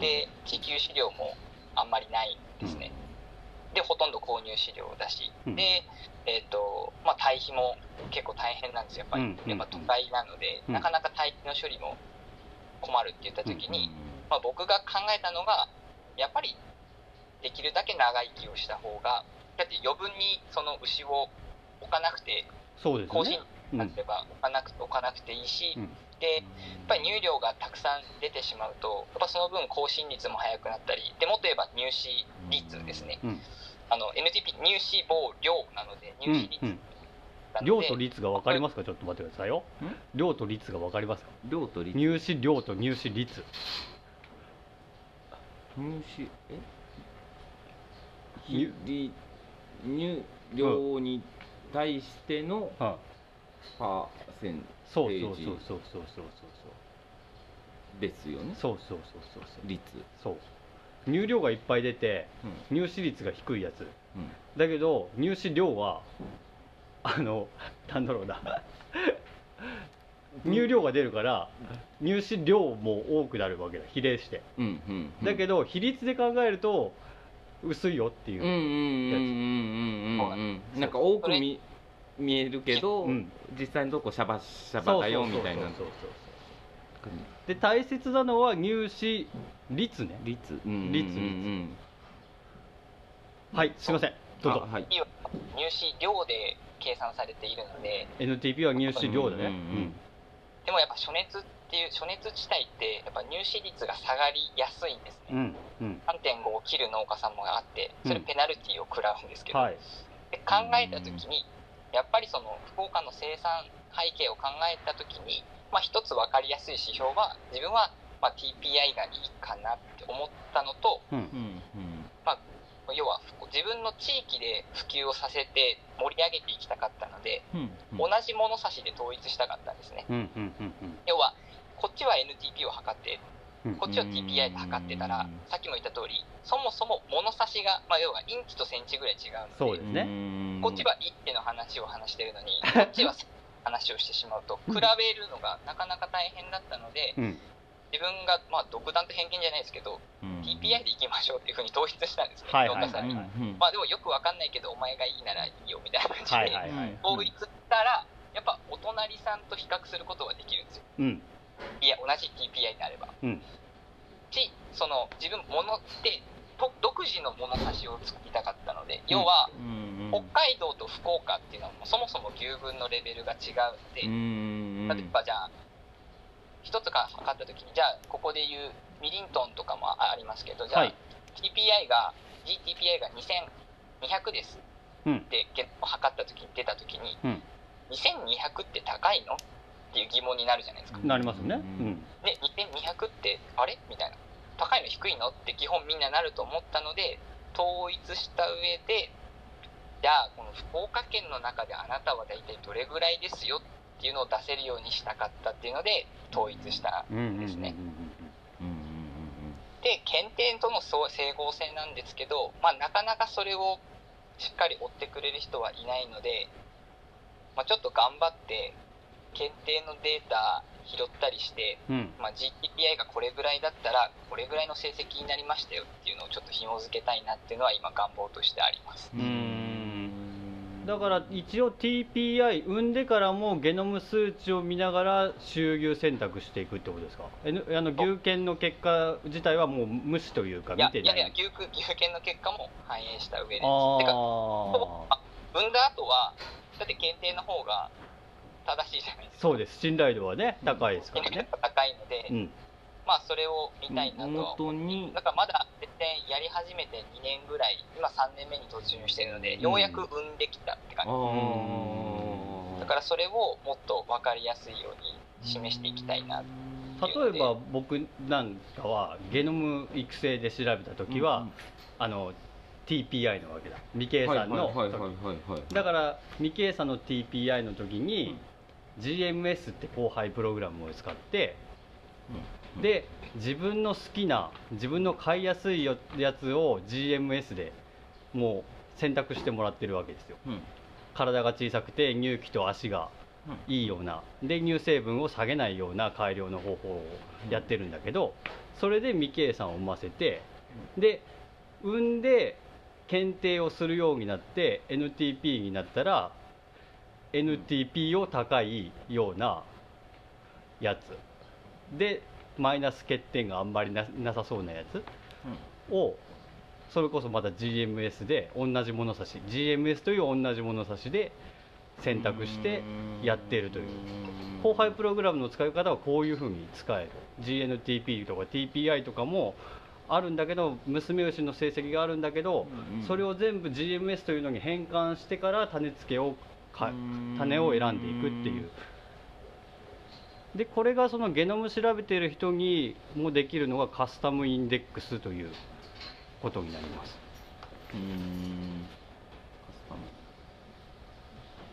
で自給飼料もあんまりないんですね、でほとんど購入飼料だし、うん。でえっ、とまあ堆肥も結構大変なんですよ。やっぱり、うんやっぱ都会なので、うん。なかなか堆肥の処理も困るって言った時に、まあ、僕が考えたのがやっぱりできるだけ長生きをした方がだって余分にその牛を置かなくてそうです更新ねうんなければ置かなく置かなくていいし、うん。でやっぱり乳量がたくさん出てしまうとやっぱその分更新率も速くなったりでもっと言えば乳脂率ですね、うんあの NTP 乳脂肪量なので乳脂率うん。うん量と率が分かりますか？ちょっと待ってくださいよ。ん？量と率が分かりますか？量と率。入試量と入試率。入試え？入入入量に対してのはパーセンいそうページそうそうそうそうそうそう。ですよね。そうそうそうそうそう。率。そう乳量がいっぱい出てうん。入試率が低いやつ。うん。だけど入試量はあのなんだろうな。乳量が出るから入試量も多くなるわけだ比例して。うんうんうん。だけど比率で考えると薄いよっていう、うんうんうんうんうんうんうん。なんか多く見見えるけど、うん。実際のとこシャバシャバだよみたいな。そうそうそうそうで大切なのは入試率ね。率。うんうんうんうん。率はいすいません。どうぞ。あはい。乳脂量で計算されているので。NTP は入試量だね。うんうんうん。でもやっぱ暑熱っていう暑熱地帯ってやっぱ乳脂率が下がりやすいんですね、うんうん。3.5を切る農家さんもあってそれうんペナルティを食らうんですけど、はい。で考えた時にやっぱりその福岡の生産背景を考えた時に、まあ、一つ分かりやすい指標は自分はまあ TPI がいいかなって思ったのとうん。うん要は自分の地域で普及をさせて盛り上げていきたかったので、うんうん。同じ物差しで統一したかったんですね。うんうんうんうん。要はこっちは NTP を測ってうん。こっちは TPI で測ってたらうん。さっきも言った通りそもそも物差しが、まあ、要はインチとセンチぐらい違うのでそうですね。うんこっちは一手の話を話してるのに こっちは話をしてしまうと比べるのがなかなか大変だったのでうん。自分がまあ独断と偏見じゃないですけどうん。TPI でいきましょうっていうふうに統一したんですね農家さんにまあでもよくわかんないけどお前がいいならいいよみたいな感じで、はいはいはい。統一したらやっぱお隣さんと比較することができるんですよ。うん。いや同じ TPI であれば。うん。しその自分ものでと独自の物差しを作りたかったので要はうん北海道と福岡っていうのはもうそもそも牛群のレベルが違うので、うん例えばじゃあ一つか測った時にじゃあここでいうミリントンとかもありますけどじゃあ、はい。TPI が GTPI が2200ですうん。ってゲ測った時に出た時に、うん。2200って高いの？っていう疑問になるじゃないですか、なりますね。うんで2200ってあれ？みたいな高いの低いのって基本みんななると思ったので統一した上でじゃあこの福岡県の中であなたは大体どれぐらいですよっていうのを出せるようにしたかったっていうので統一したうんですね。で検定との整合性なんですけど、まあ、なかなかそれをしっかり追ってくれる人はいないので、まあ、ちょっと頑張って検定のデータ拾ったりして、うん。まあ、GTPI がこれぐらいだったらこれぐらいの成績になりましたよっていうのをちょっと紐付けたいなっていうのは今願望としてあります。うーん。だから一応 TPI 産んでからもゲノム数値を見ながら周牛選択していくってことですか？N あの牛犬の結果自体はもう無視というかいや見てない。いやいや牛区牛検の結果も反映した上で。ですてかああ産んだ後はだって検定の方が正しいじゃないですか。そうです。信頼度はね高いですからね。高いので、うん。まあそれを見たいなと。は元に。だからまだ全然やり始めて2年ぐらい今3年目に突入してるので、うん。ようやく生んできたって感じ、ああだからそれをもっと分かりやすいように示していきたいな例えば僕なんかはゲノム育成で調べた時は、あの TPI のわけだ。未計算のだから未計算の TPI の時に、GMS って後輩プログラムを使ってうん。で自分の好きな自分の買いやすいよやつを GMS でもう選択してもらってるわけですよ。うん。体が小さくて乳気と足がいいような。で乳成分を下げないような改良の方法をやってるんだけどそれで未計算を産ませてで産んで検定をするようになって NTP になったら NTP を高いようなやつ。でマイナス欠点があんまりななさそうなやつをそれこそまた GMS で同じ物差し GMS という同じ物差しで選択してやってるという。後輩プログラムの使い方はこういうふうに使える。GNTP とか TPI とかもあるんだけど娘牛の成績があるんだけどうんそれを全部 GMS というのに変換してから種付けをか種を選んでいくっていう。でこれがそのゲノム調べている人にもできるのがカスタムインデックスということになります。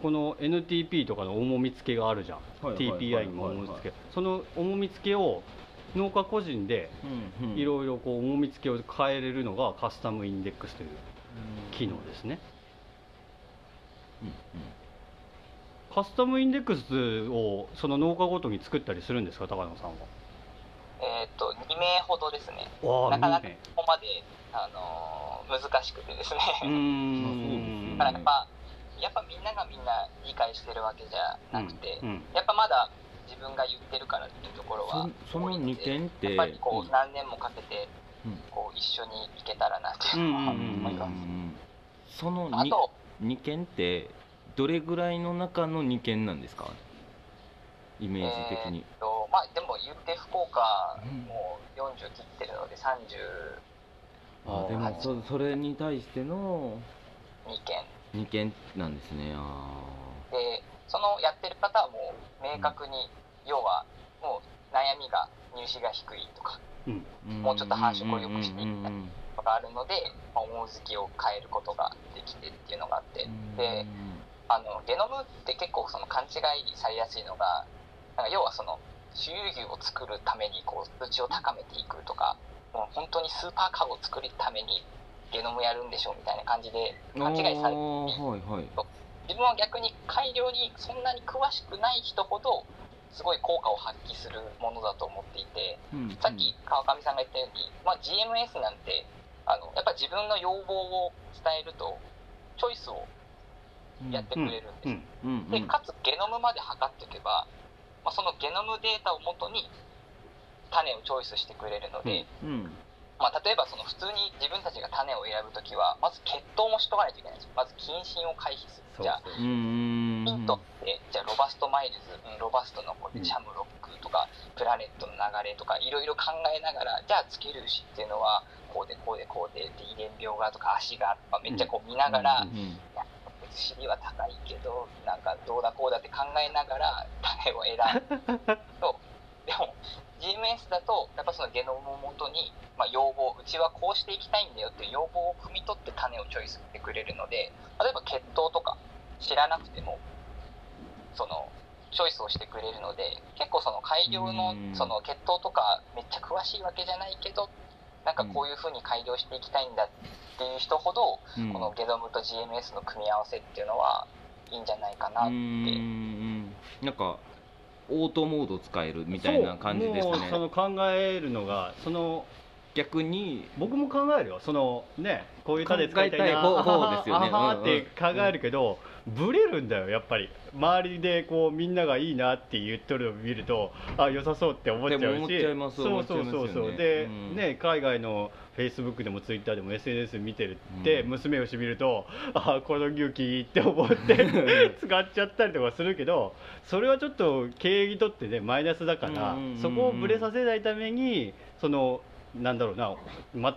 この NTP とかの重み付けがあるじゃん、はいはいはい TPI にも重み付け。その重み付けを農家個人でいろいろこう重み付けを変えれるのがカスタムインデックスという機能ですね。うんうんカスタムインデックスをその農家ごとに作ったりするんですか高野さんは？えっ、と2名ほどですね。わなかなかねここまで、あのー難しくてですね。うーん。だからやっぱやっぱみんながみんな理解してるわけじゃなくて、うんうん。やっぱまだ自分が言ってるからっていうところはそその多いので二点ってやっぱりこう何年もかけてうん。こう一緒に行けたらなっていうのは。うんうんうん。思います、そのにあと二件ってどれぐらいの中の二件なんですか？イメージ的に。えーっとまあでも言って福岡うん。もう40切ってるので32あでもそそれに対しての件。二件なんですね。あでそのやってる方はもう明確に、要はもう悩みが入試が低いとかうん。ーもうちょっと繁殖を良くしていきたいうんうんうんがあるので、まあ、重付きを変えることができてっていうのがあって。うん。であのゲノムって結構その勘違いされやすいのがなんか要はその周遊牛を作るためにこう数値を高めていくとかもう本当にスーパーカブを作るためにゲノムやるんでしょうみたいな感じで勘違いされてあーはいはい。自分は逆に改良にそんなに詳しくない人ほどすごい効果を発揮するものだと思っていてうんさっき川上さんが言ったように、まあ、GMS なんてあのやっぱ自分の要望を伝えるとチョイスをやってくれるんです、でかつゲノムまで測っておけば、まあ、そのゲノムデータをもとに種をチョイスしてくれるので、うんまあ、例えばその普通に自分たちが種を選ぶときはまず血統もしとかないといけないんですよ。まず近親を回避する。じゃあヒントってじゃあロバストマイルズ、うんロバストのこうん。れシャムロックとか、プラネットの流れとかいろいろ考えながらじゃあつける牛っていうのはこうでこうでこうでで遺伝病がとか足がとかめっちゃこう見ながら、うんうん尻は高いけどなんかどうだこうだって考えながら種を選ぶ。とでも GMS だとやっぱそのゲノムをもとに、まあ、要望うちはこうしていきたいんだよっていう要望を汲み取って種をチョイスしてくれるので例えば血統とか知らなくてもそのチョイスをしてくれるので結構その改良のうん。その血統とかめっちゃ詳しいわけじゃないけどなんかこういうふうに改良していきたいんだっていう人ほど、うん。このゲノムと GMS の組み合わせっていうのはいいんじゃないかなって、なんかオートモード使えるみたいな感じですね。そうもうその考えるのがその逆に。僕も考えるよ。そのねこういう種使いたいなあはは方ですよね。あははうんうんって考えるけど、ブレるんだよやっぱり。周りでこうみんながいいなって言っとるのを見るとあ良さそうって思っちゃうし。そうそうそうそう。で、うん。ね海外のフェイスブックでもツイッターでも SNS 見てるって、うん。娘をしみるとあこの勇気って思って 使っちゃったりとかするけどそれはちょっと経営にとってねマイナスだから、そこをブレさせないためにそのなんだろうな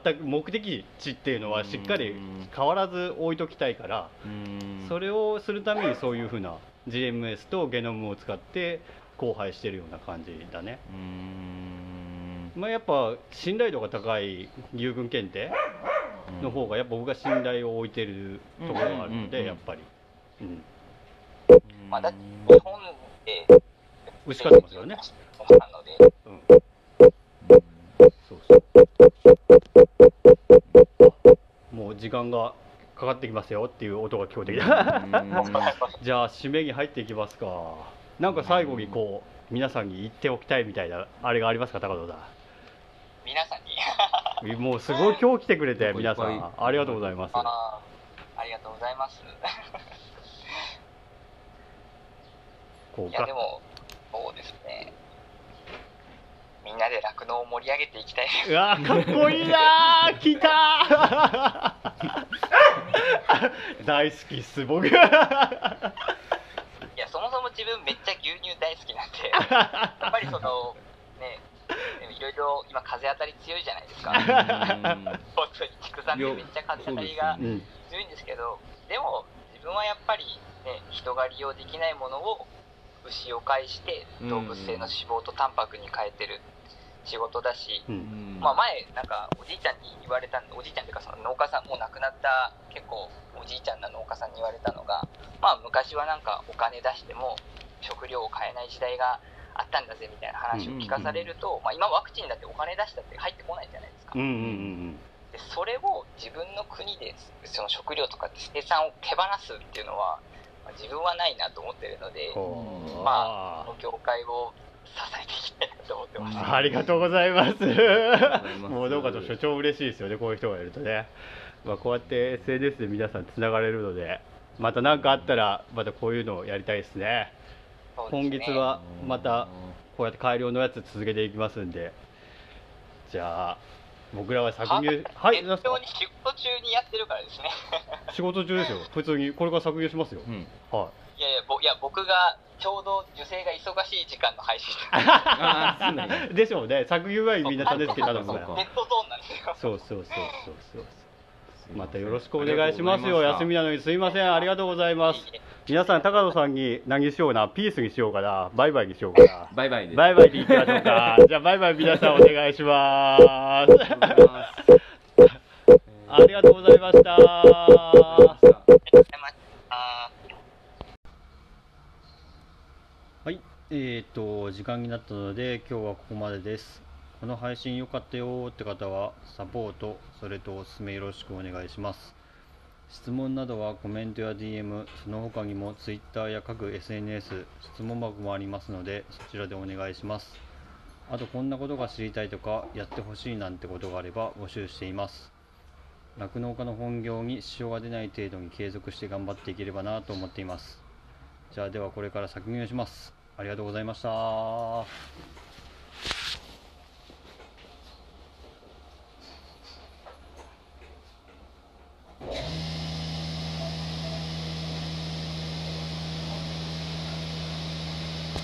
全く目的地っていうのはしっかり変わらず置いときたいから、うん。それをするためにそういうふうな GMS とゲノムを使って交配してるような感じだね、うん。まあ、やっぱ信頼度が高い牛群検定の方がやっぱ僕が信頼を置いてるところがあるのでやっぱり、うん、まあ、だって日本で牛飼ってますよね、もう時間がかかってきますよっていう音が聞こえてきた。じゃあ締めに入っていきますか。なんか最後にこう皆さんに言っておきたいみたいなあれがありますか高野さ皆さんに？んもうすごい今日来てくれて皆さん。ありがとうございます。ありがとうございます。こういやでもそうですねみんなで酪農を盛り上げていきたい。ですうわかっこいいなー来たー。大好きっす僕。いやそもそも自分めっちゃ牛乳大好きなんで やっぱりそのねいろいろ今風当たり強いじゃないですか。本当に畜産ってめっちゃ風当たりがうん。強いんですけどでも自分はやっぱりね人が利用できないものを牛を介して動物性の脂肪とタンパクに変えてる仕事だし、うん。まあ、前なんかおじいちゃんに言われたおじいちゃんっていうかその農家さんもう亡くなった結構おじいちゃんな農家さんに言われたのが、まあ、昔はなんかお金出しても食料を買えない時代があったんだぜみたいな話を聞かされると、まあ、今ワクチンだってお金出したって入ってこないじゃないですか、うんうんでそれを自分の国でその食料とかって生産を手放すっていうのは、まあ自分はないなと思ってるのでまあこの業界を支えていきたいなと思ってます、ありがとうございます。もう農家と所長嬉しいですよね。こういう人がいるとね、まあ、こうやって SNS で皆さんつながれるのでまた何かあったらまたこういうのをやりたいですね。すね。今月はまたこうやって改良のやつ続けていきますんで。じゃあ僕らは搾乳はい仕事中にやってるからですね。仕事中ですよ。普通にこれから搾乳しますよ、うん。はいやいやぼいや僕がちょうど受精が忙しい時間の配信 あーそうなんやいでしょうね。搾乳はみんな種付け頼むか。らそうかネットゾーンなんですよ。そうそうそうそうそう。またよろしくお願いしますよ。休みなのにすいません。ありがとうございます。いえいえ。皆さん高野さんに何にしようなピースにしようかな。バイバイにしようかな。バイバイです。バイバイでいきましょうか。じゃあバイバイ皆さんお願いします。ありがとうございます。ありがとうございました。ありがとうございますあはえー、と時間になったので今日はここまでです。この配信良かったよって方はサポート、それとおすすめよろしくお願いします。質問などはコメントや DM、その他にも Twitter や各 SNS、質問箱もありますのでそちらでお願いします。あとこんなことが知りたいとかやってほしいなんてことがあれば募集しています。酪農家の本業に支障が出ない程度に継続して頑張っていければなと思っています。じゃあではこれから搾乳します。ありがとうございました。you